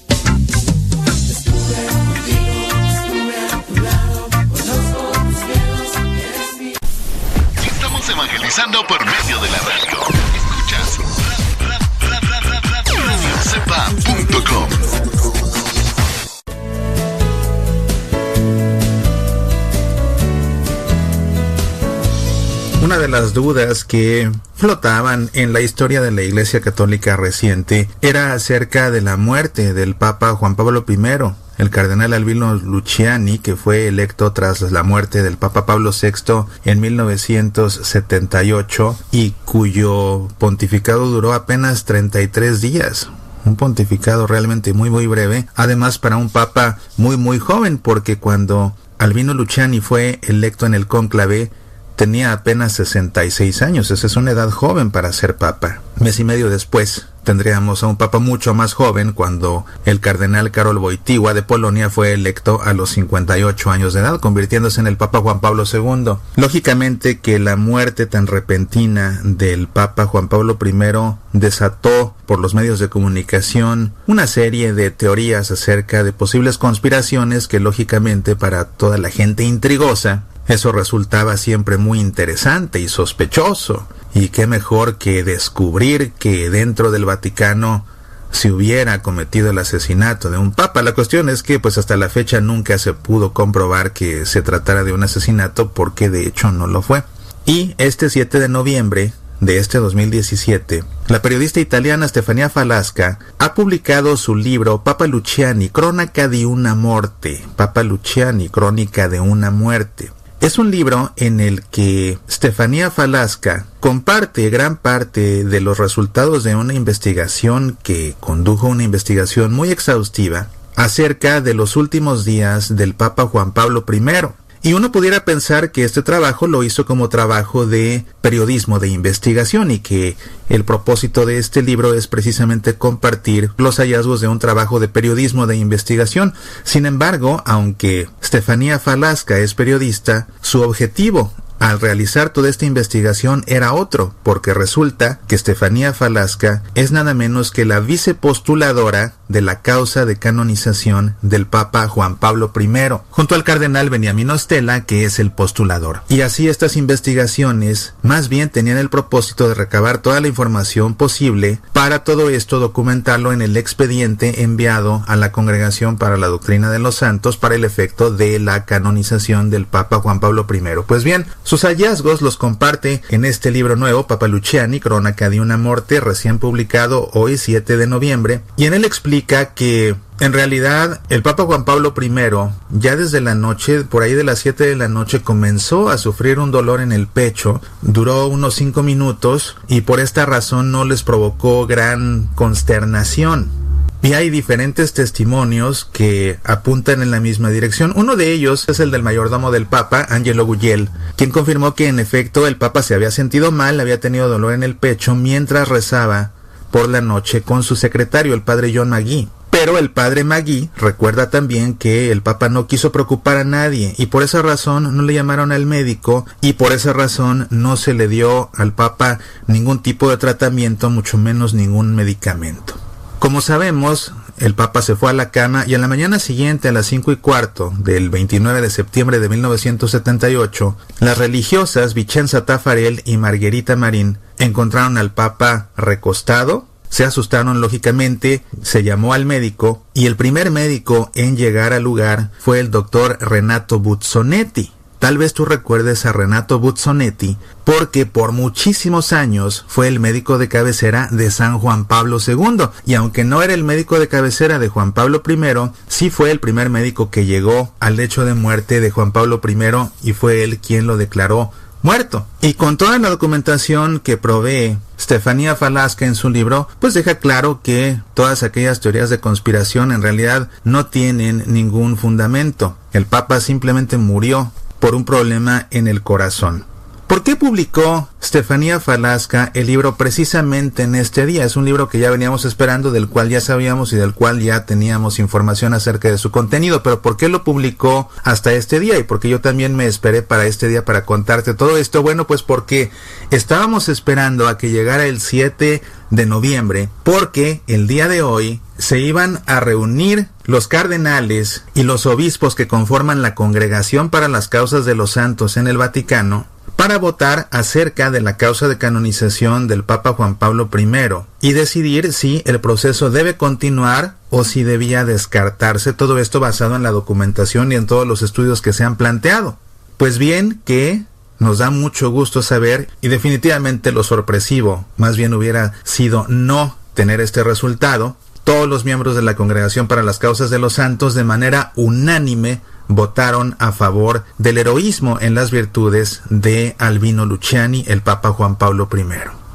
evangelizando por medio de la radio. Una de las dudas que flotaban en la historia de la Iglesia Católica reciente era acerca de la muerte del Papa Juan Pablo I el cardenal Albino Luciani, que fue electo tras la muerte del Papa Pablo VI en 1978 y cuyo pontificado duró apenas 33 días. Un pontificado realmente muy muy breve, además para un papa muy muy joven, porque cuando Albino Luciani fue electo en el cónclave, tenía apenas 66 años, esa es una edad joven para ser papa. Mes y medio después tendríamos a un papa mucho más joven cuando el cardenal Karol Wojtyła de Polonia fue electo a los 58 años de edad, convirtiéndose en el papa Juan Pablo II. Lógicamente que la muerte tan repentina del papa Juan Pablo I desató por los medios de comunicación una serie de teorías acerca de posibles conspiraciones que lógicamente para toda la gente intrigosa eso resultaba siempre muy interesante y sospechoso. Y qué mejor que descubrir que dentro del Vaticano se hubiera cometido el asesinato de un papa. La cuestión es que pues hasta la fecha nunca se pudo comprobar que se tratara de un asesinato porque de hecho no lo fue. Y este 7 de noviembre de este 2017, la periodista italiana Stefania Falasca ha publicado su libro Papa Luciani, Crónica de una muerte. Papa Luciani, Crónica de una muerte. Es un libro en el que Stefania Falasca comparte gran parte de los resultados de una investigación que condujo una investigación muy exhaustiva acerca de los últimos días del Papa Juan Pablo I y uno pudiera pensar que este trabajo lo hizo como trabajo de periodismo de investigación y que el propósito de este libro es precisamente compartir los hallazgos de un trabajo de periodismo de investigación. Sin embargo, aunque Stefania Falasca es periodista, su objetivo al realizar toda esta investigación era otro, porque resulta que Estefanía Falasca es nada menos que la vicepostuladora de la causa de canonización del Papa Juan Pablo I, junto al cardenal Beniamino Stella, que es el postulador. Y así estas investigaciones más bien tenían el propósito de recabar toda la información posible para todo esto documentarlo en el expediente enviado a la Congregación para la Doctrina de los Santos para el efecto de la canonización del Papa Juan Pablo I. Pues bien, sus hallazgos los comparte en este libro nuevo, Papa Luciani, Crónica de una Morte, recién publicado hoy 7 de noviembre, y en él explica que en realidad, el Papa Juan Pablo I, ya desde la noche, por ahí de las 7 de la noche, comenzó a sufrir un dolor en el pecho, duró unos 5 minutos y por esta razón no les provocó gran consternación. Y hay diferentes testimonios que apuntan en la misma dirección. Uno de ellos es el del mayordomo del Papa, Angelo Guyel, quien confirmó que en efecto el Papa se había sentido mal, había tenido dolor en el pecho mientras rezaba por la noche con su secretario, el padre John Magui. Pero el padre Magui recuerda también que el Papa no quiso preocupar a nadie y por esa razón no le llamaron al médico y por esa razón no se le dio al Papa ningún tipo de tratamiento, mucho menos ningún medicamento. Como sabemos, el Papa se fue a la cama y a la mañana siguiente, a las cinco y cuarto del 29 de septiembre de 1978, las religiosas Vicenza Tafarel y Marguerita Marín encontraron al Papa recostado, se asustaron lógicamente, se llamó al médico y el primer médico en llegar al lugar fue el doctor Renato Buzzonetti. Tal vez tú recuerdes a Renato Buzzonetti porque por muchísimos años fue el médico de cabecera de San Juan Pablo II y aunque no era el médico de cabecera de Juan Pablo I, sí fue el primer médico que llegó al lecho de muerte de Juan Pablo I y fue él quien lo declaró muerto. Y con toda la documentación que provee Estefanía Falasca en su libro, pues deja claro que todas aquellas teorías de conspiración en realidad no tienen ningún fundamento. El Papa simplemente murió por un problema en el corazón. ¿Por qué publicó Estefanía Falasca el libro precisamente en este día? Es un libro que ya veníamos esperando, del cual ya sabíamos y del cual ya teníamos información acerca de su contenido, pero ¿por qué lo publicó hasta este día? Y porque yo también me esperé para este día para contarte todo esto. Bueno, pues porque estábamos esperando a que llegara el 7 de noviembre, porque el día de hoy se iban a reunir los cardenales y los obispos que conforman la Congregación para las Causas de los Santos en el Vaticano para votar acerca de la causa de canonización del Papa Juan Pablo I y decidir si el proceso debe continuar o si debía descartarse, todo esto basado en la documentación y en todos los estudios que se han planteado. Pues bien que nos da mucho gusto saber y definitivamente lo sorpresivo, más bien hubiera sido no tener este resultado, todos los miembros de la Congregación para las Causas de los Santos de manera unánime votaron a favor del heroísmo en las virtudes de Albino Luciani, el Papa Juan Pablo I.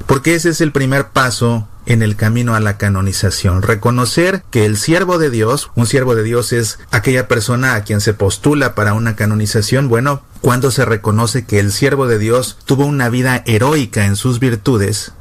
Porque ese es el primer paso en el camino a la canonización. Reconocer que el siervo de Dios, un siervo de Dios es aquella persona a quien se postula para una canonización. Bueno, cuando se reconoce que el siervo de Dios tuvo una vida heroica en sus virtudes,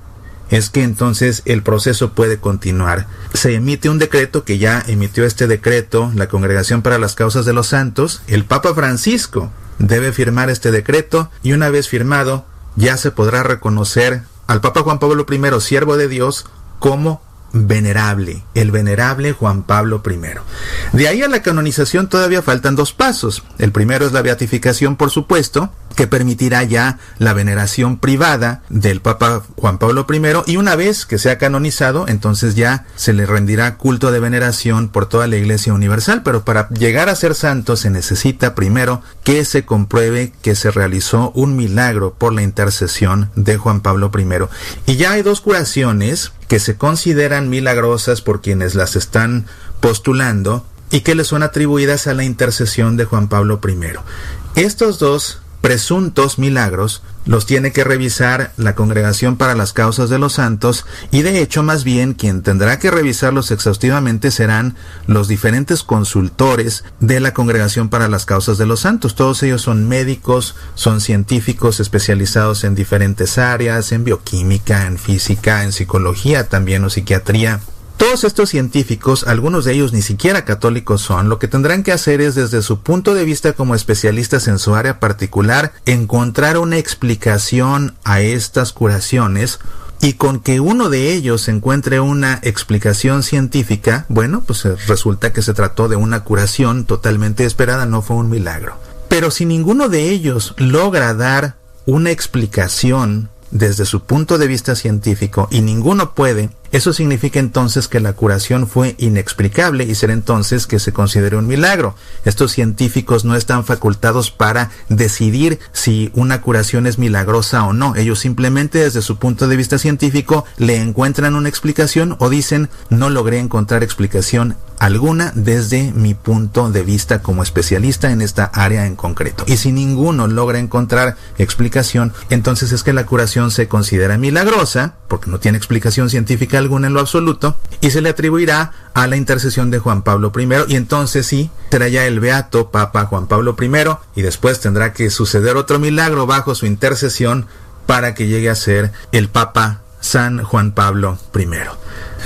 es que entonces el proceso puede continuar. Se emite un decreto que ya emitió este decreto la Congregación para las Causas de los Santos. El Papa Francisco debe firmar este decreto y una vez firmado ya se podrá reconocer al Papa Juan Pablo I, siervo de Dios, como venerable, el venerable Juan Pablo I. De ahí a la canonización todavía faltan dos pasos. El primero es la beatificación, por supuesto, que permitirá ya la veneración privada del Papa Juan Pablo I y una vez que sea canonizado, entonces ya se le rendirá culto de veneración por toda la Iglesia Universal, pero para llegar a ser santo se necesita primero que se compruebe que se realizó un milagro por la intercesión de Juan Pablo I. Y ya hay dos curaciones que se consideran milagrosas por quienes las están postulando y que le son atribuidas a la intercesión de Juan Pablo I. Estos dos presuntos milagros los tiene que revisar la Congregación para las Causas de los Santos y de hecho más bien quien tendrá que revisarlos exhaustivamente serán los diferentes consultores de la Congregación para las Causas de los Santos. Todos ellos son médicos, son científicos especializados en diferentes áreas, en bioquímica, en física, en psicología también o psiquiatría. Todos estos científicos, algunos de ellos ni siquiera católicos son, lo que tendrán que hacer es desde su punto de vista como especialistas en su área particular, encontrar una explicación a estas curaciones y con que uno de ellos encuentre una explicación científica, bueno, pues eh, resulta que se trató de una curación totalmente esperada, no fue un milagro. Pero si ninguno de ellos logra dar una explicación desde su punto de vista científico y ninguno puede, eso significa entonces que la curación fue inexplicable y será entonces que se considere un milagro. Estos científicos no están facultados para decidir si una curación es milagrosa o no. Ellos simplemente desde su punto de vista científico le encuentran una explicación o dicen no logré encontrar explicación alguna desde mi punto de vista como especialista en esta área en concreto. Y si ninguno logra encontrar explicación, entonces es que la curación se considera milagrosa, porque no tiene explicación científica alguna en lo absoluto, y se le atribuirá a la intercesión de Juan Pablo I, y entonces sí, será ya el beato Papa Juan Pablo I, y después tendrá que suceder otro milagro bajo su intercesión para que llegue a ser el Papa San Juan Pablo I.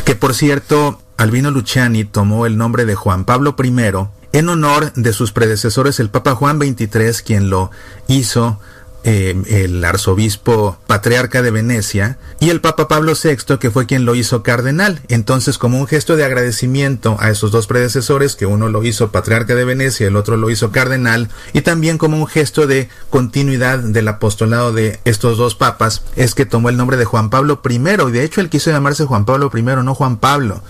Que por cierto, Albino Luciani tomó el nombre de Juan Pablo I en honor de sus predecesores, el Papa Juan XXIII, quien lo hizo eh, el arzobispo patriarca de Venecia y el Papa Pablo VI que fue quien lo hizo cardenal. Entonces como un gesto de agradecimiento a esos dos predecesores, que uno lo hizo patriarca de Venecia el otro lo hizo cardenal, y también como un gesto de continuidad del apostolado de estos dos papas, es que tomó el nombre de Juan Pablo I y de hecho él quiso llamarse Juan Pablo I, no Juan Pablo.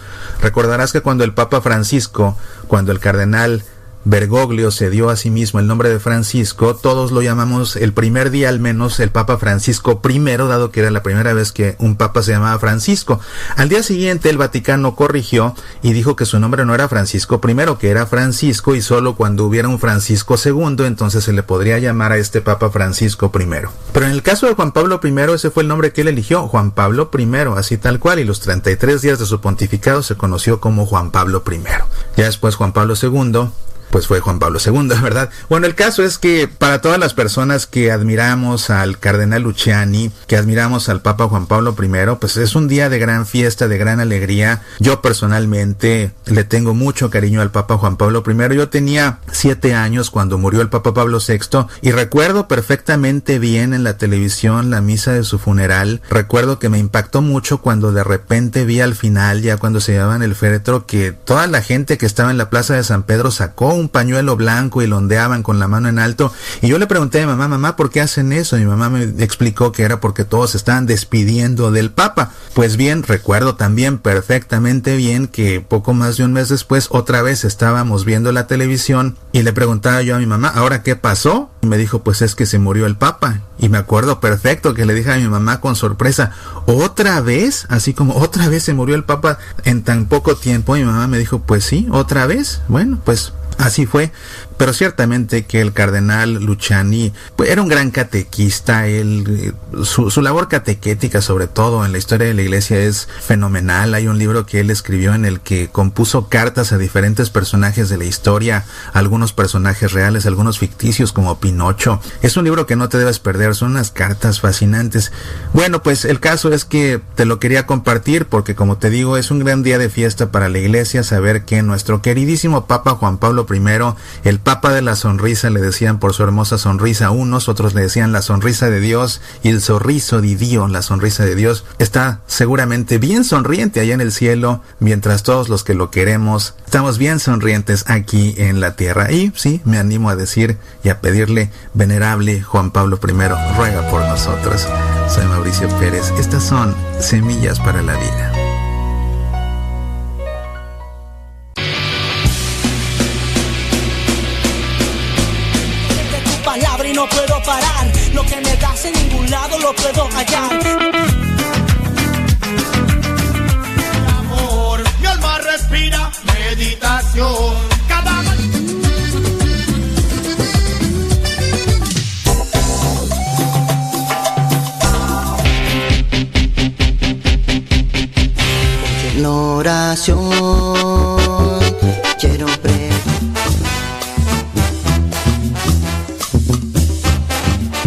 Recordarás que cuando el Papa Francisco, cuando el cardenal Bergoglio se dio a sí mismo el nombre de Francisco, todos lo llamamos el primer día al menos el Papa Francisco I, dado que era la primera vez que un Papa se llamaba Francisco. Al día siguiente el Vaticano corrigió y dijo que su nombre no era Francisco I, que era Francisco y solo cuando hubiera un Francisco II entonces se le podría llamar a este Papa Francisco I. Pero en el caso de Juan Pablo I ese fue el nombre que él eligió, Juan Pablo I, así tal cual, y los 33 días de su pontificado se conoció como Juan Pablo I. Ya después Juan Pablo II pues fue Juan Pablo II, ¿verdad? Bueno, el caso es que para todas las personas que admiramos al cardenal Luciani, que admiramos al Papa Juan Pablo I, pues es un día de gran fiesta, de gran alegría. Yo personalmente le tengo mucho cariño al Papa Juan Pablo I. Yo tenía siete años cuando murió el Papa Pablo VI y recuerdo perfectamente bien en la televisión la misa de su funeral. Recuerdo que me impactó mucho cuando de repente vi al final, ya cuando se llevaban el féretro, que toda la gente que estaba en la plaza de San Pedro sacó un pañuelo blanco y lo ondeaban con la mano en alto. Y yo le pregunté a mi mamá, mamá, ¿por qué hacen eso? Y mi mamá me explicó que era porque todos estaban despidiendo del Papa. Pues bien, recuerdo también perfectamente bien que poco más de un mes después otra vez estábamos viendo la televisión y le preguntaba yo a mi mamá, ¿ahora qué pasó? Y me dijo, pues es que se murió el Papa. Y me acuerdo perfecto que le dije a mi mamá con sorpresa, ¿otra vez? Así como otra vez se murió el Papa en tan poco tiempo. Y mi mamá me dijo, pues sí, otra vez. Bueno, pues Así fue, pero ciertamente que el cardenal Luciani pues, era un gran catequista, él, su, su, labor catequética sobre todo en la historia de la iglesia es fenomenal. Hay un libro que él escribió en el que compuso cartas a diferentes personajes de la historia, algunos personajes reales, algunos ficticios como Pinocho. Es un libro que no te debes perder, son unas cartas fascinantes. Bueno, pues el caso es que te lo quería compartir porque como te digo es un gran día de fiesta para la iglesia saber que nuestro queridísimo Papa Juan Pablo I, el Papa de la Sonrisa le decían por su hermosa sonrisa unos, otros le decían la sonrisa de Dios y el sorriso de Dios, la sonrisa de Dios, está seguramente bien sonriente allá en el cielo, mientras todos los que lo queremos estamos bien sonrientes aquí en la tierra. Y sí, me animo a decir y a pedirle, venerable Juan Pablo I, ruega por nosotros. Soy Mauricio Pérez. Estas son semillas para la vida. Lo que me das en ningún lado lo puedo hallar. amor, mi alma respira meditación. Cada oración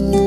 us.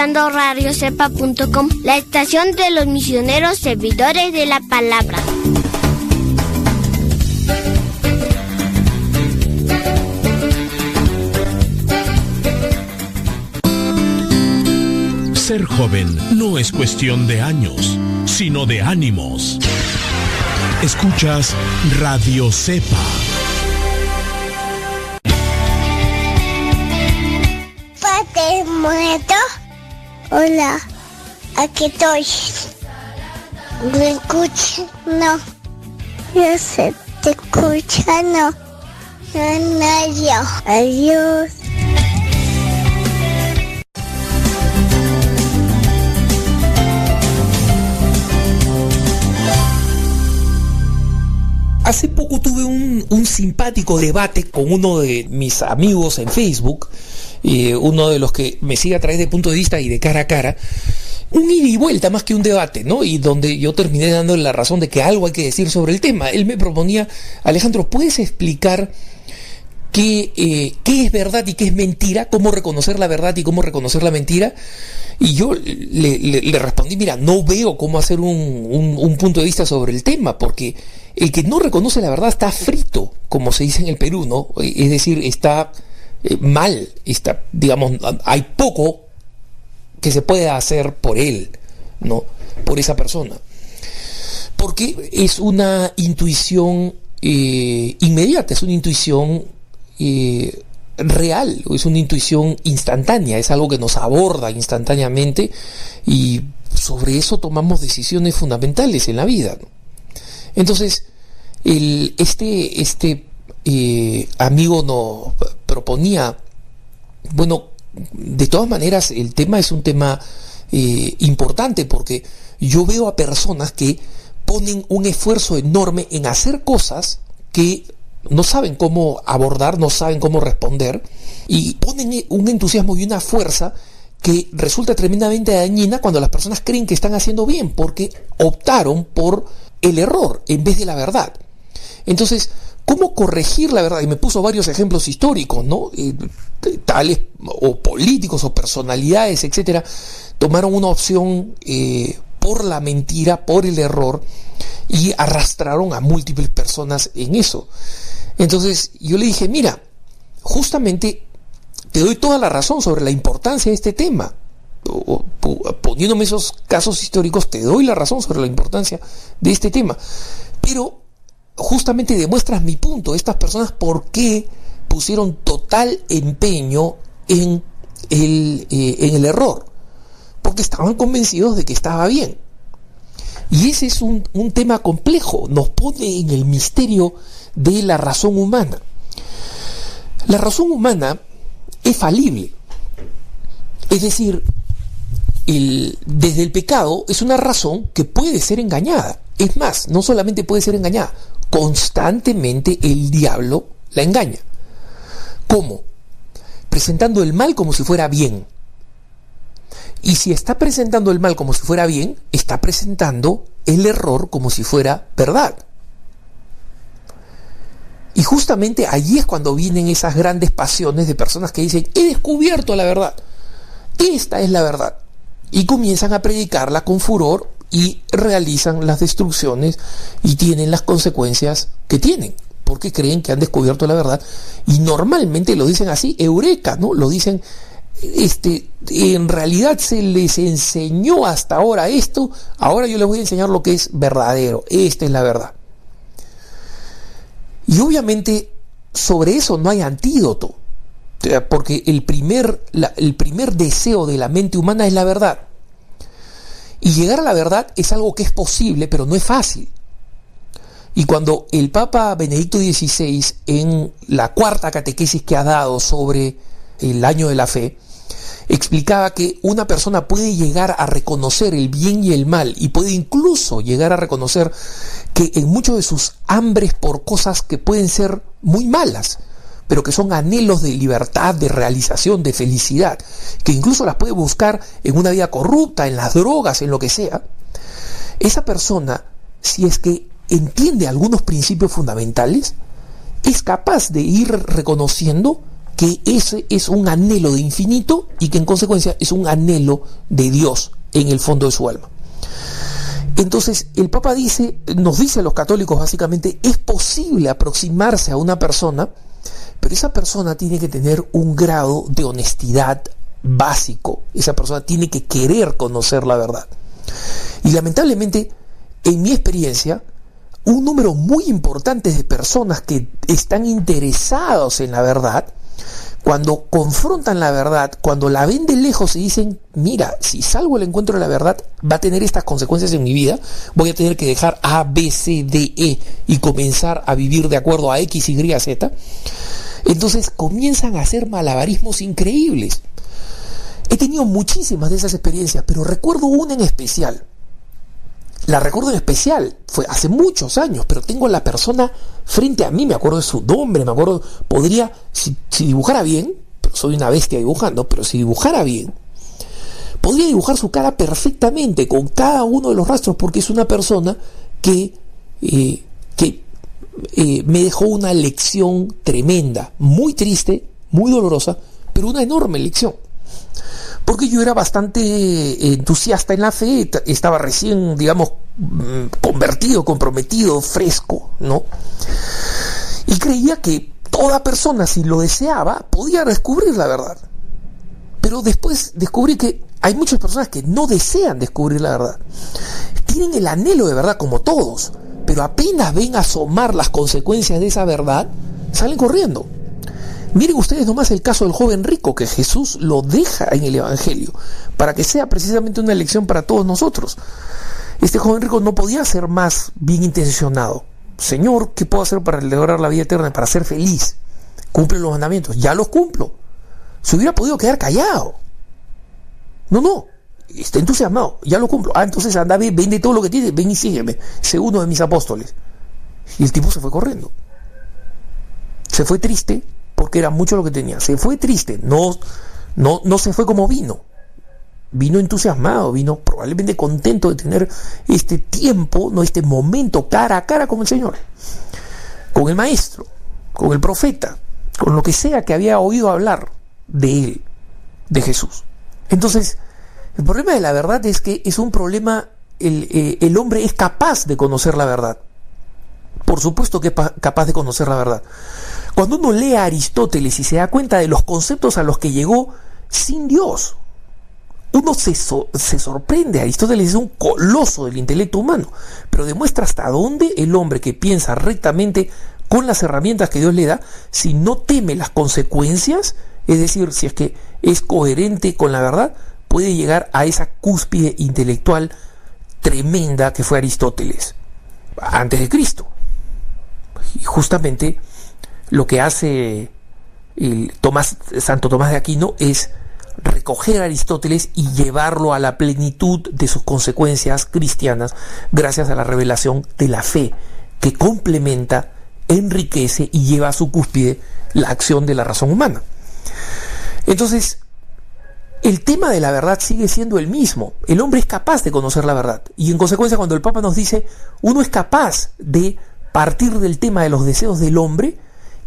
escuchando radiocepa.com, la estación de los misioneros servidores de la palabra. Ser joven no es cuestión de años, sino de ánimos. Escuchas Radio Cepa. Hola, aquí estoy. ¿Me escuchas? No. Yo sé, te escucha, no. No, nadie. Adiós. Hace poco tuve un, un simpático debate con uno de mis amigos en Facebook eh, uno de los que me sigue a través de punto de vista y de cara a cara, un ida y vuelta más que un debate, ¿no? Y donde yo terminé dándole la razón de que algo hay que decir sobre el tema. Él me proponía, Alejandro, ¿puedes explicar qué, eh, qué es verdad y qué es mentira? ¿Cómo reconocer la verdad y cómo reconocer la mentira? Y yo le, respondí, mira, no veo cómo hacer un, un, un punto de vista sobre el tema, porque el que no reconoce la verdad está frito, como se dice en el Perú, ¿no? Es decir, está eh, mal, está, digamos, hay poco que se pueda hacer por él, ¿no? Por esa persona. Porque es una intuición eh, inmediata, es una intuición eh, real, es una intuición instantánea, es algo que nos aborda instantáneamente y sobre eso tomamos decisiones fundamentales en la vida. ¿no? Entonces, el, este, este amigo nos proponía, bueno, de todas maneras el tema es un tema eh, importante porque yo veo a personas que ponen un esfuerzo enorme en hacer cosas que no saben cómo abordar, no saben cómo responder y ponen un entusiasmo y una fuerza que resulta tremendamente dañina cuando las personas creen que están haciendo bien porque optaron por el error en vez de la verdad. Entonces, ¿cómo corregir la verdad? Y me puso varios ejemplos históricos, ¿no? Eh, tales, o políticos, o personalidades, etcétera, tomaron una opción eh, por la mentira, por el error, y arrastraron a múltiples personas en eso. Entonces, yo le dije, mira, justamente te doy toda la razón sobre la importancia de este tema. Poniéndome esos casos históricos, te doy la razón sobre la importancia de este tema. Pero justamente demuestras mi punto. Estas personas, ¿por qué pusieron total empeño en el, eh, en el error? Porque estaban convencidos de que estaba bien. Y ese es un, un tema complejo, nos pone en el misterio de la razón humana. La razón humana es falible. Es decir, el- desde el pecado es una razón que puede ser engañada. Es más, no solamente puede ser engañada, constantemente el diablo la engaña. ¿Cómo? Presentando el mal como si fuera bien. Y si está presentando el mal como si fuera bien, está presentando el error como si fuera verdad. Y justamente allí es cuando vienen esas grandes pasiones de personas que dicen, he descubierto la verdad. Esta es la verdad. Y comienzan a predicarla con furor y realizan las destrucciones y tienen las consecuencias que tienen. Porque creen que han descubierto la verdad. Y normalmente lo dicen así, eureka, ¿no? Lo dicen, este, en realidad se les enseñó hasta ahora esto, ahora yo les voy a enseñar lo que es verdadero. Esta es la verdad. Y obviamente sobre eso no hay antídoto, porque el primer, el primer deseo de la mente humana es la verdad. Y llegar a la verdad es algo que es posible, pero no es fácil. Y cuando el Papa Benedicto XVI, en la cuarta catequesis que ha dado sobre el año de la fe, explicaba que una persona puede llegar a reconocer el bien y el mal y puede incluso llegar a reconocer que en muchos de sus hambres por cosas que pueden ser muy malas, pero que son anhelos de libertad, de realización, de felicidad, que incluso las puede buscar en una vida corrupta, en las drogas, en lo que sea, esa persona, si es que entiende algunos principios fundamentales, es capaz de ir reconociendo que ese es un anhelo de infinito y que en consecuencia es un anhelo de Dios en el fondo de su alma. Entonces, el Papa dice, nos dice a los católicos básicamente, es posible aproximarse a una persona, pero esa persona tiene que tener un grado de honestidad básico. Esa persona tiene que querer conocer la verdad. Y lamentablemente, en mi experiencia, un número muy importante de personas que están interesados en la verdad, cuando confrontan la verdad, cuando la ven de lejos y dicen, mira, si salgo al encuentro de la verdad, va a tener estas consecuencias en mi vida, voy a tener que dejar A, B, C, D, E y comenzar a vivir de acuerdo a X, Y, Z. Entonces comienzan a hacer malabarismos increíbles. He tenido muchísimas de esas experiencias, pero recuerdo una en especial. La recuerdo en especial, fue hace muchos años, pero tengo a la persona frente a mí, me acuerdo de su nombre, me acuerdo, podría, si, dibujara bien, pero soy una bestia dibujando, pero si dibujara bien, podría dibujar su cara perfectamente con cada uno de los rastros, porque es una persona que, eh, que eh, me dejó una lección tremenda, muy triste, muy dolorosa, pero una enorme lección. Porque yo era bastante entusiasta en la fe, estaba recién, digamos, mm, convertido, comprometido, fresco, ¿no? Y creía que toda persona, si lo deseaba, podía descubrir la verdad. Pero después descubrí que hay muchas personas que no desean descubrir la verdad. Tienen el anhelo de verdad como todos, pero apenas ven asomar las consecuencias de esa verdad, salen corriendo. Miren ustedes nomás el caso del joven rico que Jesús lo deja en el Evangelio para que sea precisamente una lección para todos nosotros. Este joven rico no podía ser más bien intencionado. Señor, ¿qué puedo hacer para lograr la vida eterna, para ser feliz? Cumple los mandamientos. Ya los cumplo. Se hubiera podido quedar callado. No, no. Está entusiasmado. Ya lo cumplo. Ah, entonces anda, ve, vende todo lo que tiene. Ven y sígueme. Sé uno de mis apóstoles. Y el tipo se fue corriendo. Se fue triste porque era mucho lo que tenía. Se fue triste. No, no, no se fue como vino. Vino entusiasmado, vino probablemente contento de tener este tiempo, no este momento cara a cara con el Señor, con el Maestro, con el profeta, con lo que sea que había oído hablar de él, de Jesús. Entonces, el problema de la verdad es que es un problema, el, eh, el hombre es capaz de conocer la verdad. Por supuesto que es capaz de conocer la verdad. Cuando uno lee a Aristóteles y se da cuenta de los conceptos a los que llegó sin Dios, uno se, sorprende. Aristóteles es un coloso del intelecto humano, pero demuestra hasta dónde el hombre que piensa rectamente con las herramientas que Dios le da, si no teme las consecuencias, es decir, si es que es coherente con la verdad, puede llegar a esa cúspide intelectual tremenda que fue Aristóteles antes de Cristo. Y justamente lo que hace Tomás, Santo Tomás de Aquino es recoger a Aristóteles y llevarlo a la plenitud de sus consecuencias cristianas gracias a la revelación de la fe que complementa, enriquece y lleva a su cúspide la acción de la razón humana. Entonces, el tema de la verdad sigue siendo el mismo. El hombre es capaz de conocer la verdad. Y en consecuencia, cuando el Papa nos dice, uno es capaz de partir del tema de los deseos del hombre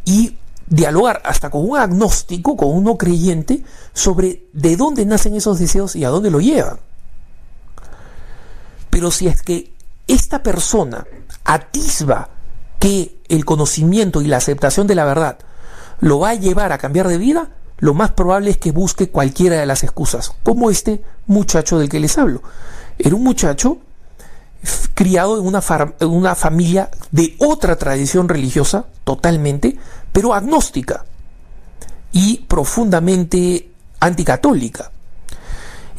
y dialogar hasta con un agnóstico, con un no creyente, sobre de dónde nacen esos deseos y a dónde lo llevan. Pero si es que esta persona atisba que el conocimiento y la aceptación de la verdad lo va a llevar a cambiar de vida, lo más probable es que busque cualquiera de las excusas, como este muchacho del que les hablo. Era un muchacho criado en una, en una familia de otra tradición religiosa, totalmente, pero agnóstica y profundamente anticatólica.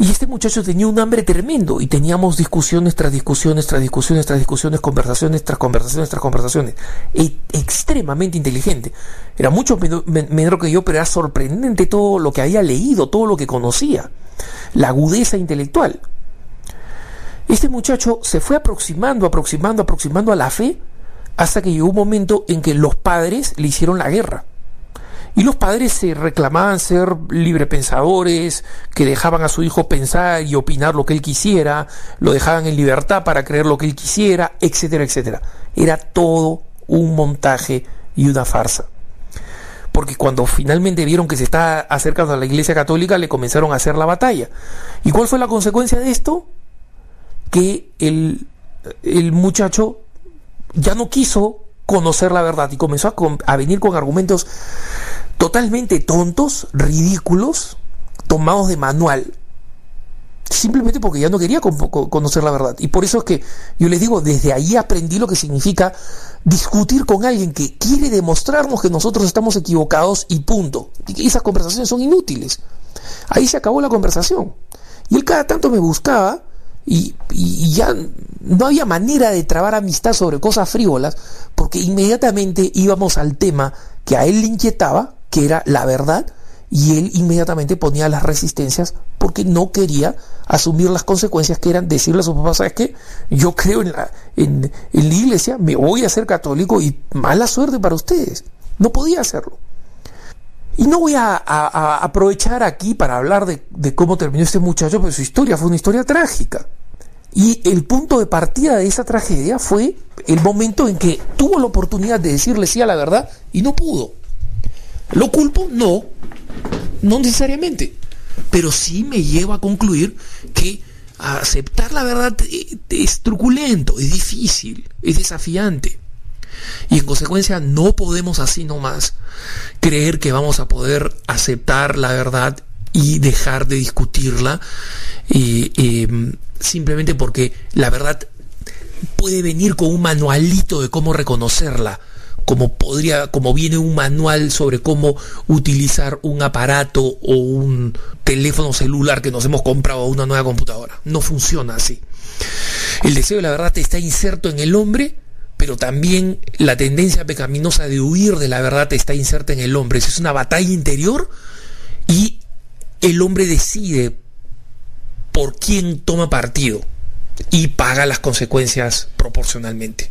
Y este muchacho tenía un hambre tremendo y teníamos discusiones tras discusiones, tras discusiones, tras discusiones, conversaciones tras conversaciones, tras conversaciones. E extremadamente inteligente. Era mucho menor que yo, pero era sorprendente todo lo que había leído, todo lo que conocía. La agudeza intelectual. Este muchacho se fue aproximando, aproximando, aproximando a la fe hasta que llegó un momento en que los padres le hicieron la guerra. Y los padres se reclamaban ser librepensadores, que dejaban a su hijo pensar y opinar lo que él quisiera, lo dejaban en libertad para creer lo que él quisiera, etcétera, etcétera. Era todo un montaje y una farsa. Porque cuando finalmente vieron que se estaba acercando a la Iglesia Católica, le comenzaron a hacer la batalla. ¿Y cuál fue la consecuencia de esto? Que el, el muchacho ya no quiso conocer la verdad y comenzó a, venir con argumentos totalmente tontos, ridículos, tomados de manual, simplemente porque ya no quería conocer la verdad. Y por eso es que yo les digo, desde ahí aprendí lo que significa discutir con alguien que quiere demostrarnos que nosotros estamos equivocados y punto. Y esas conversaciones son inútiles. Ahí se acabó la conversación. Y él cada tanto me buscaba y, ya no había manera de trabar amistad sobre cosas frívolas, porque inmediatamente íbamos al tema que a él le inquietaba, que era la verdad, y él inmediatamente ponía las resistencias porque no quería asumir las consecuencias que eran decirle a su papá, ¿sabes qué? Yo creo en la, en, la iglesia, me voy a ser católico y mala suerte para ustedes. No podía hacerlo. Y no voy a, aprovechar aquí para hablar de, de, cómo terminó este muchacho, pero su historia fue una historia trágica. Y el punto de partida de esa tragedia fue el momento en que tuvo la oportunidad de decirle sí a la verdad y no pudo. ¿Lo culpo? No, no necesariamente. Pero sí me lleva a concluir que aceptar la verdad es truculento, es difícil, es desafiante. Y en consecuencia no podemos así nomás creer que vamos a poder aceptar la verdad y dejar de discutirla eh, simplemente porque la verdad puede venir con un manualito de cómo reconocerla como podría, como viene un manual sobre cómo utilizar un aparato o un teléfono celular que nos hemos comprado o una nueva computadora. No funciona así. El deseo de la verdad está inserto en el hombre, pero también la tendencia pecaminosa de huir de la verdad está inserta en el hombre. Es una batalla interior y el hombre decide por quién toma partido y paga las consecuencias proporcionalmente.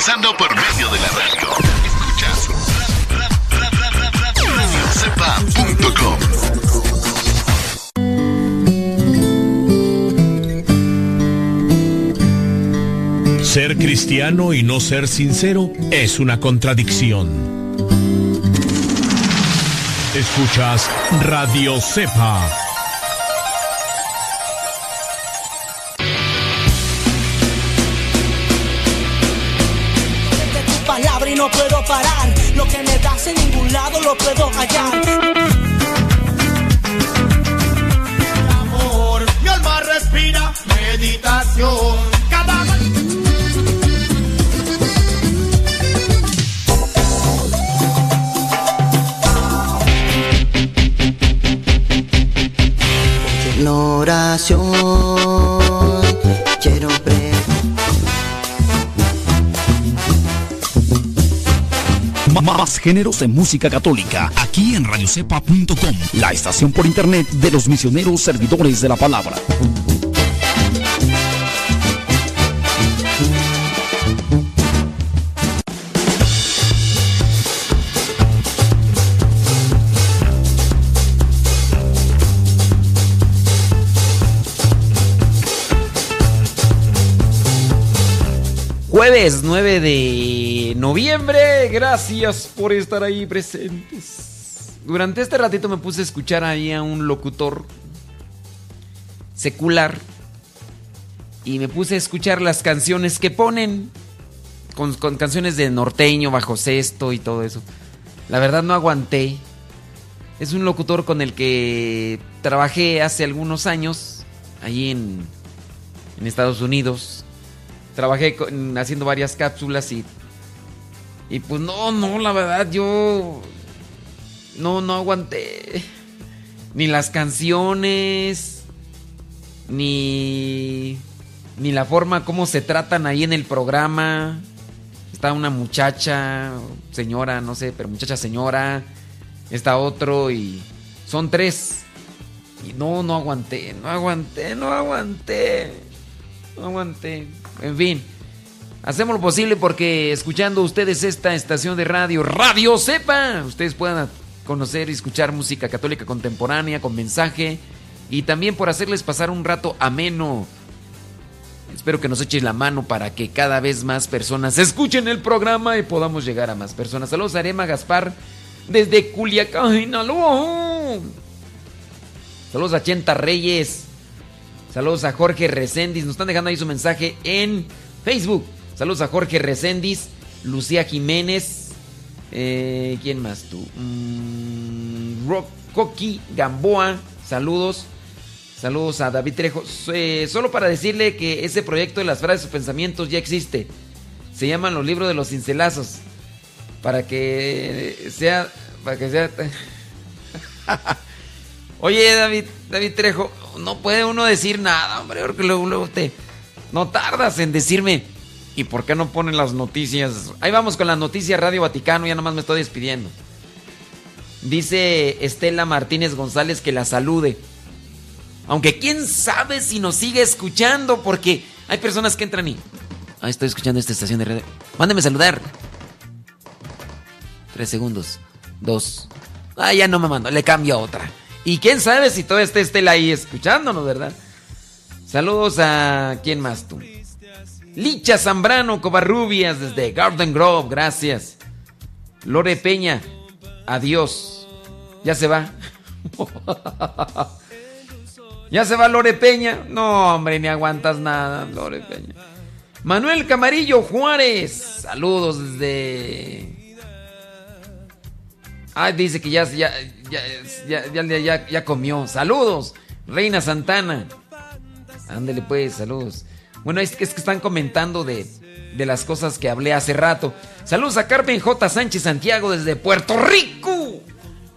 evangelizando por medio de la radio. Escuchas radiocepa.com. Ser cristiano y no ser sincero es una contradicción. Escuchas Radio Cepa parar. Lo que me das en ningún lado lo puedo hallar. Amor, mi alma respira meditación. Cada oración Más géneros en música católica, aquí en radiocepa.com, la estación por internet de los misioneros servidores de la palabra. Jueves 9 de noviembre, gracias por estar ahí presentes. Durante este ratito me puse a escuchar ahí a un locutor secular y me puse a escuchar las canciones que ponen con, canciones de norteño, bajo sexto y todo eso. La verdad no aguanté. Es un locutor con el que trabajé hace algunos años, en, en Estados Unidos trabajé haciendo varias cápsulas y. Y pues no, no, la verdad yo. No, no aguanté. Ni las canciones. Ni. Ni la forma como se tratan ahí en el programa. Está una muchacha, señora, no sé, pero muchacha señora. Está otro y. Son tres. Y no, no aguanté, no aguanté, no aguanté. No aguanté. En fin, hacemos lo posible porque escuchando ustedes esta estación de radio, Radio Sepa, ustedes puedan conocer y escuchar música católica contemporánea con mensaje y también por hacerles pasar un rato ameno. Espero que nos eches la mano para que cada vez más personas escuchen el programa y podamos llegar a más personas. Saludos a Arema Gaspar desde Culiacán, Sinaloa. Saludos a Chenta Reyes. Saludos a Jorge Recendis. Nos están dejando ahí su mensaje en Facebook. Saludos a Jorge Recendis, Lucía Jiménez. Eh, ¿Quién más tú? Mm, Coqui Gamboa. Saludos. Saludos a David Trejo. Eh, solo para decirle que ese proyecto de las frases o pensamientos ya existe. Se llaman los libros de los cincelazos. Para que sea. Para que sea. Oye, David, David Trejo, no puede uno decir nada, hombre, porque luego, luego. No tardas en decirme. ¿Y por qué no ponen las noticias? Ahí vamos con las noticias Radio Vaticano, ya nomás me estoy despidiendo. Dice Estela Martínez González que la salude. Aunque quién sabe si nos sigue escuchando, porque hay personas que entran y. Ah, estoy escuchando esta estación de radio. Mándeme saludar. Tres segundos. Dos. Ah, ya no me mando. Le cambio a otra. Y quién sabe si todavía está Estela ahí escuchándonos, ¿verdad? Saludos a. ¿Quién más tú? Licha Zambrano Covarrubias desde Garden Grove, gracias. Lore Peña, adiós. Ya se va. ya se va Lore Peña. No, hombre, ni aguantas nada, Lore Peña. Manuel Camarillo Juárez, saludos desde. Ah, dice que ya, ya, ya, ya, comió. Saludos, Reina Santana. Ándele pues, saludos. Bueno, es que, es que están comentando de, de, las cosas que hablé hace rato. Saludos a Carmen J. Sánchez Santiago desde Puerto Rico,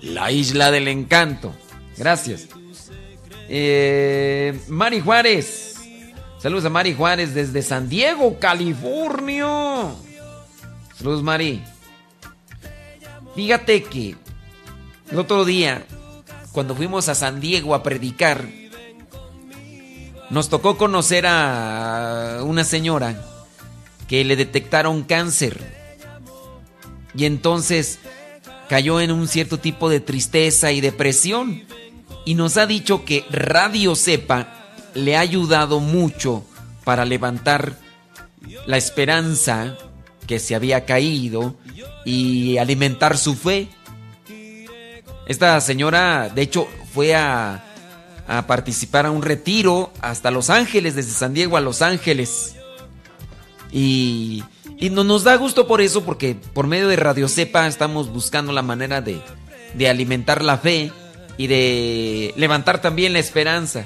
la isla del encanto. Gracias. Eh, Mari Juárez. Saludos a Mari Juárez desde San Diego, California. Saludos, Mari. Fíjate que el otro día, cuando fuimos a San Diego a predicar, nos tocó conocer a una señora que le detectaron cáncer. Y entonces cayó en un cierto tipo de tristeza y depresión. Y nos ha dicho que Radio Cepa le ha ayudado mucho para levantar la esperanza que se había caído y alimentar su fe. Esta señora, de hecho, fue a, a participar a un retiro hasta Los Ángeles, desde San Diego a Los Ángeles. Y, y no, nos da gusto por eso, porque por medio de Radio Cepa estamos buscando la manera de, de alimentar la fe y de levantar también la esperanza.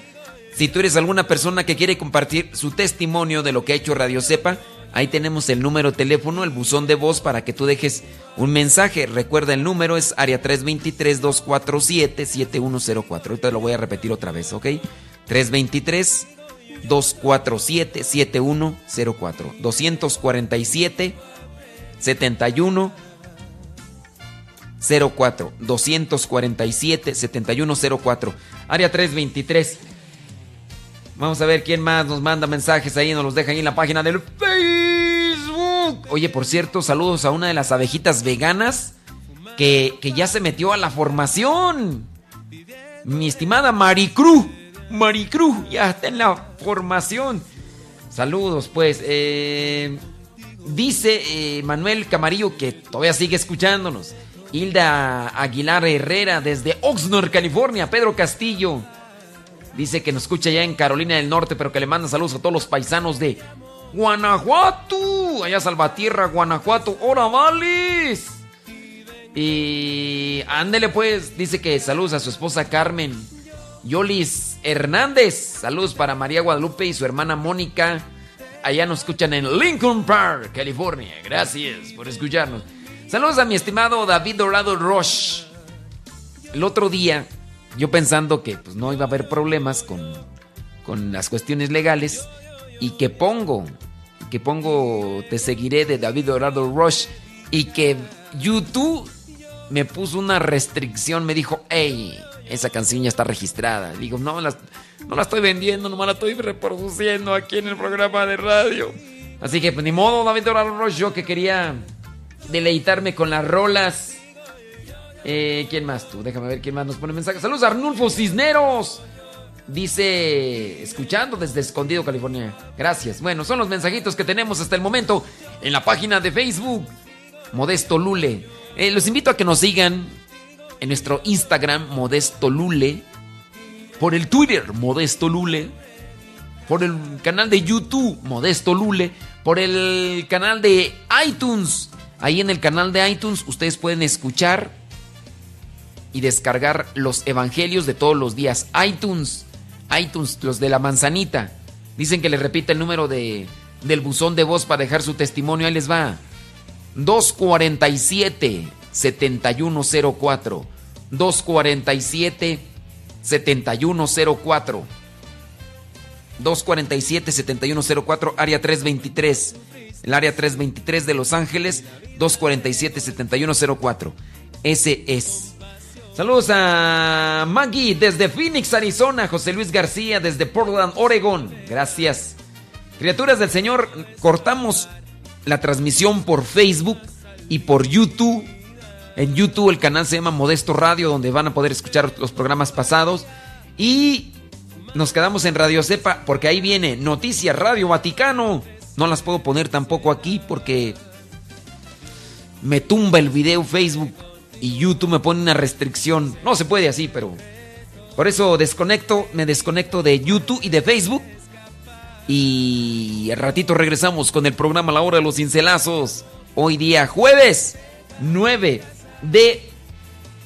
Si tú eres alguna persona que quiere compartir su testimonio de lo que ha hecho Radio Cepa, ahí tenemos el número de teléfono, el buzón de voz para que tú dejes un mensaje. Recuerda el número es área 323-247-7104. Ahorita lo voy a repetir otra vez, ¿ok? 323-247-7104. 247 71 04 247 7104 área 323 Vamos a ver quién más nos manda mensajes ahí, nos los deja ahí en la página del Facebook. Oye, por cierto, saludos a una de las abejitas veganas que, que ya se metió a la formación. Mi estimada Maricru. Maricru, ya está en la formación. Saludos, pues. Eh, dice eh, Manuel Camarillo que todavía sigue escuchándonos. Hilda Aguilar Herrera desde Oxnard, California. Pedro Castillo. Dice que nos escucha ya en Carolina del Norte, pero que le manda saludos a todos los paisanos de Guanajuato. Allá Salvatierra, Guanajuato. ¡Hora vales! Y ándele pues, dice que saludos a su esposa Carmen. Yolis Hernández. Saludos para María Guadalupe y su hermana Mónica. Allá nos escuchan en Lincoln Park, California. Gracias por escucharnos. Saludos a mi estimado David Dorado Roche. El otro día yo pensando que pues, no iba a haber problemas con, con las cuestiones legales y que pongo, que pongo Te seguiré de David Dorado Rush y que YouTube me puso una restricción, me dijo, hey, esa canción ya está registrada. Digo, no, la, no la estoy vendiendo, nomás la estoy reproduciendo aquí en el programa de radio. Así que, pues ni modo, David Dorado Rush, yo que quería deleitarme con las rolas eh, ¿Quién más tú? Déjame ver quién más nos pone mensajes. Saludos Arnulfo Cisneros. Dice, escuchando desde Escondido, California. Gracias. Bueno, son los mensajitos que tenemos hasta el momento en la página de Facebook. Modesto Lule. Eh, los invito a que nos sigan en nuestro Instagram, Modesto Lule. Por el Twitter, Modesto Lule. Por el canal de YouTube, Modesto Lule. Por el canal de iTunes. Ahí en el canal de iTunes ustedes pueden escuchar y descargar los evangelios de todos los días. iTunes iTunes, los de la manzanita. Dicen que le repita el número de, del buzón de voz para dejar su testimonio. Ahí les va. 247 7104. 247 7104. 247 7104, área 323. El área 323 de Los Ángeles, 247 7104. Ese es. Saludos a Maggie desde Phoenix, Arizona. José Luis García desde Portland, Oregon. Gracias. Criaturas del Señor, cortamos la transmisión por Facebook y por YouTube. En YouTube el canal se llama Modesto Radio, donde van a poder escuchar los programas pasados. Y nos quedamos en Radio Cepa, porque ahí viene Noticias Radio Vaticano. No las puedo poner tampoco aquí porque me tumba el video Facebook y YouTube me pone una restricción. No se puede así, pero por eso desconecto, me desconecto de YouTube y de Facebook. Y al ratito regresamos con el programa La Hora de los Cincelazos. Hoy día jueves 9 de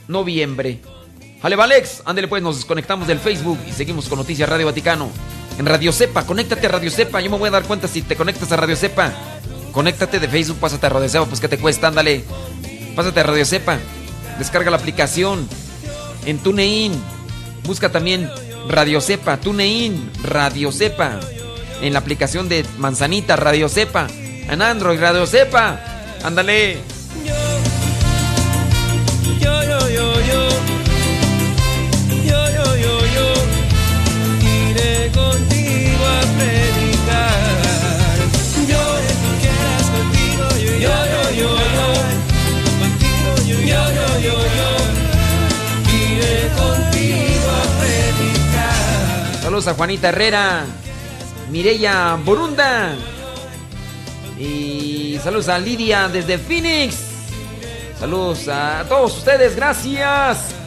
noviembre. Vale, Alex, ándale pues, nos desconectamos del Facebook y seguimos con Noticias Radio Vaticano. En Radio Cepa, conéctate a Radio Cepa. Yo me voy a dar cuenta si te conectas a Radio Cepa. Conéctate de Facebook, pásate a Radio Cepa, pues que te cuesta, ándale. Pásate a Radio Cepa. Descarga la aplicación en TuneIn. Busca también Radio Cepa, TuneIn, Radio Cepa. En la aplicación de Manzanita, Radio Cepa. En Android, Radio Cepa. Ándale. Saludos a Juanita Herrera, Mireya Borunda. Y saludos a Lidia desde Phoenix. Saludos a todos ustedes, gracias.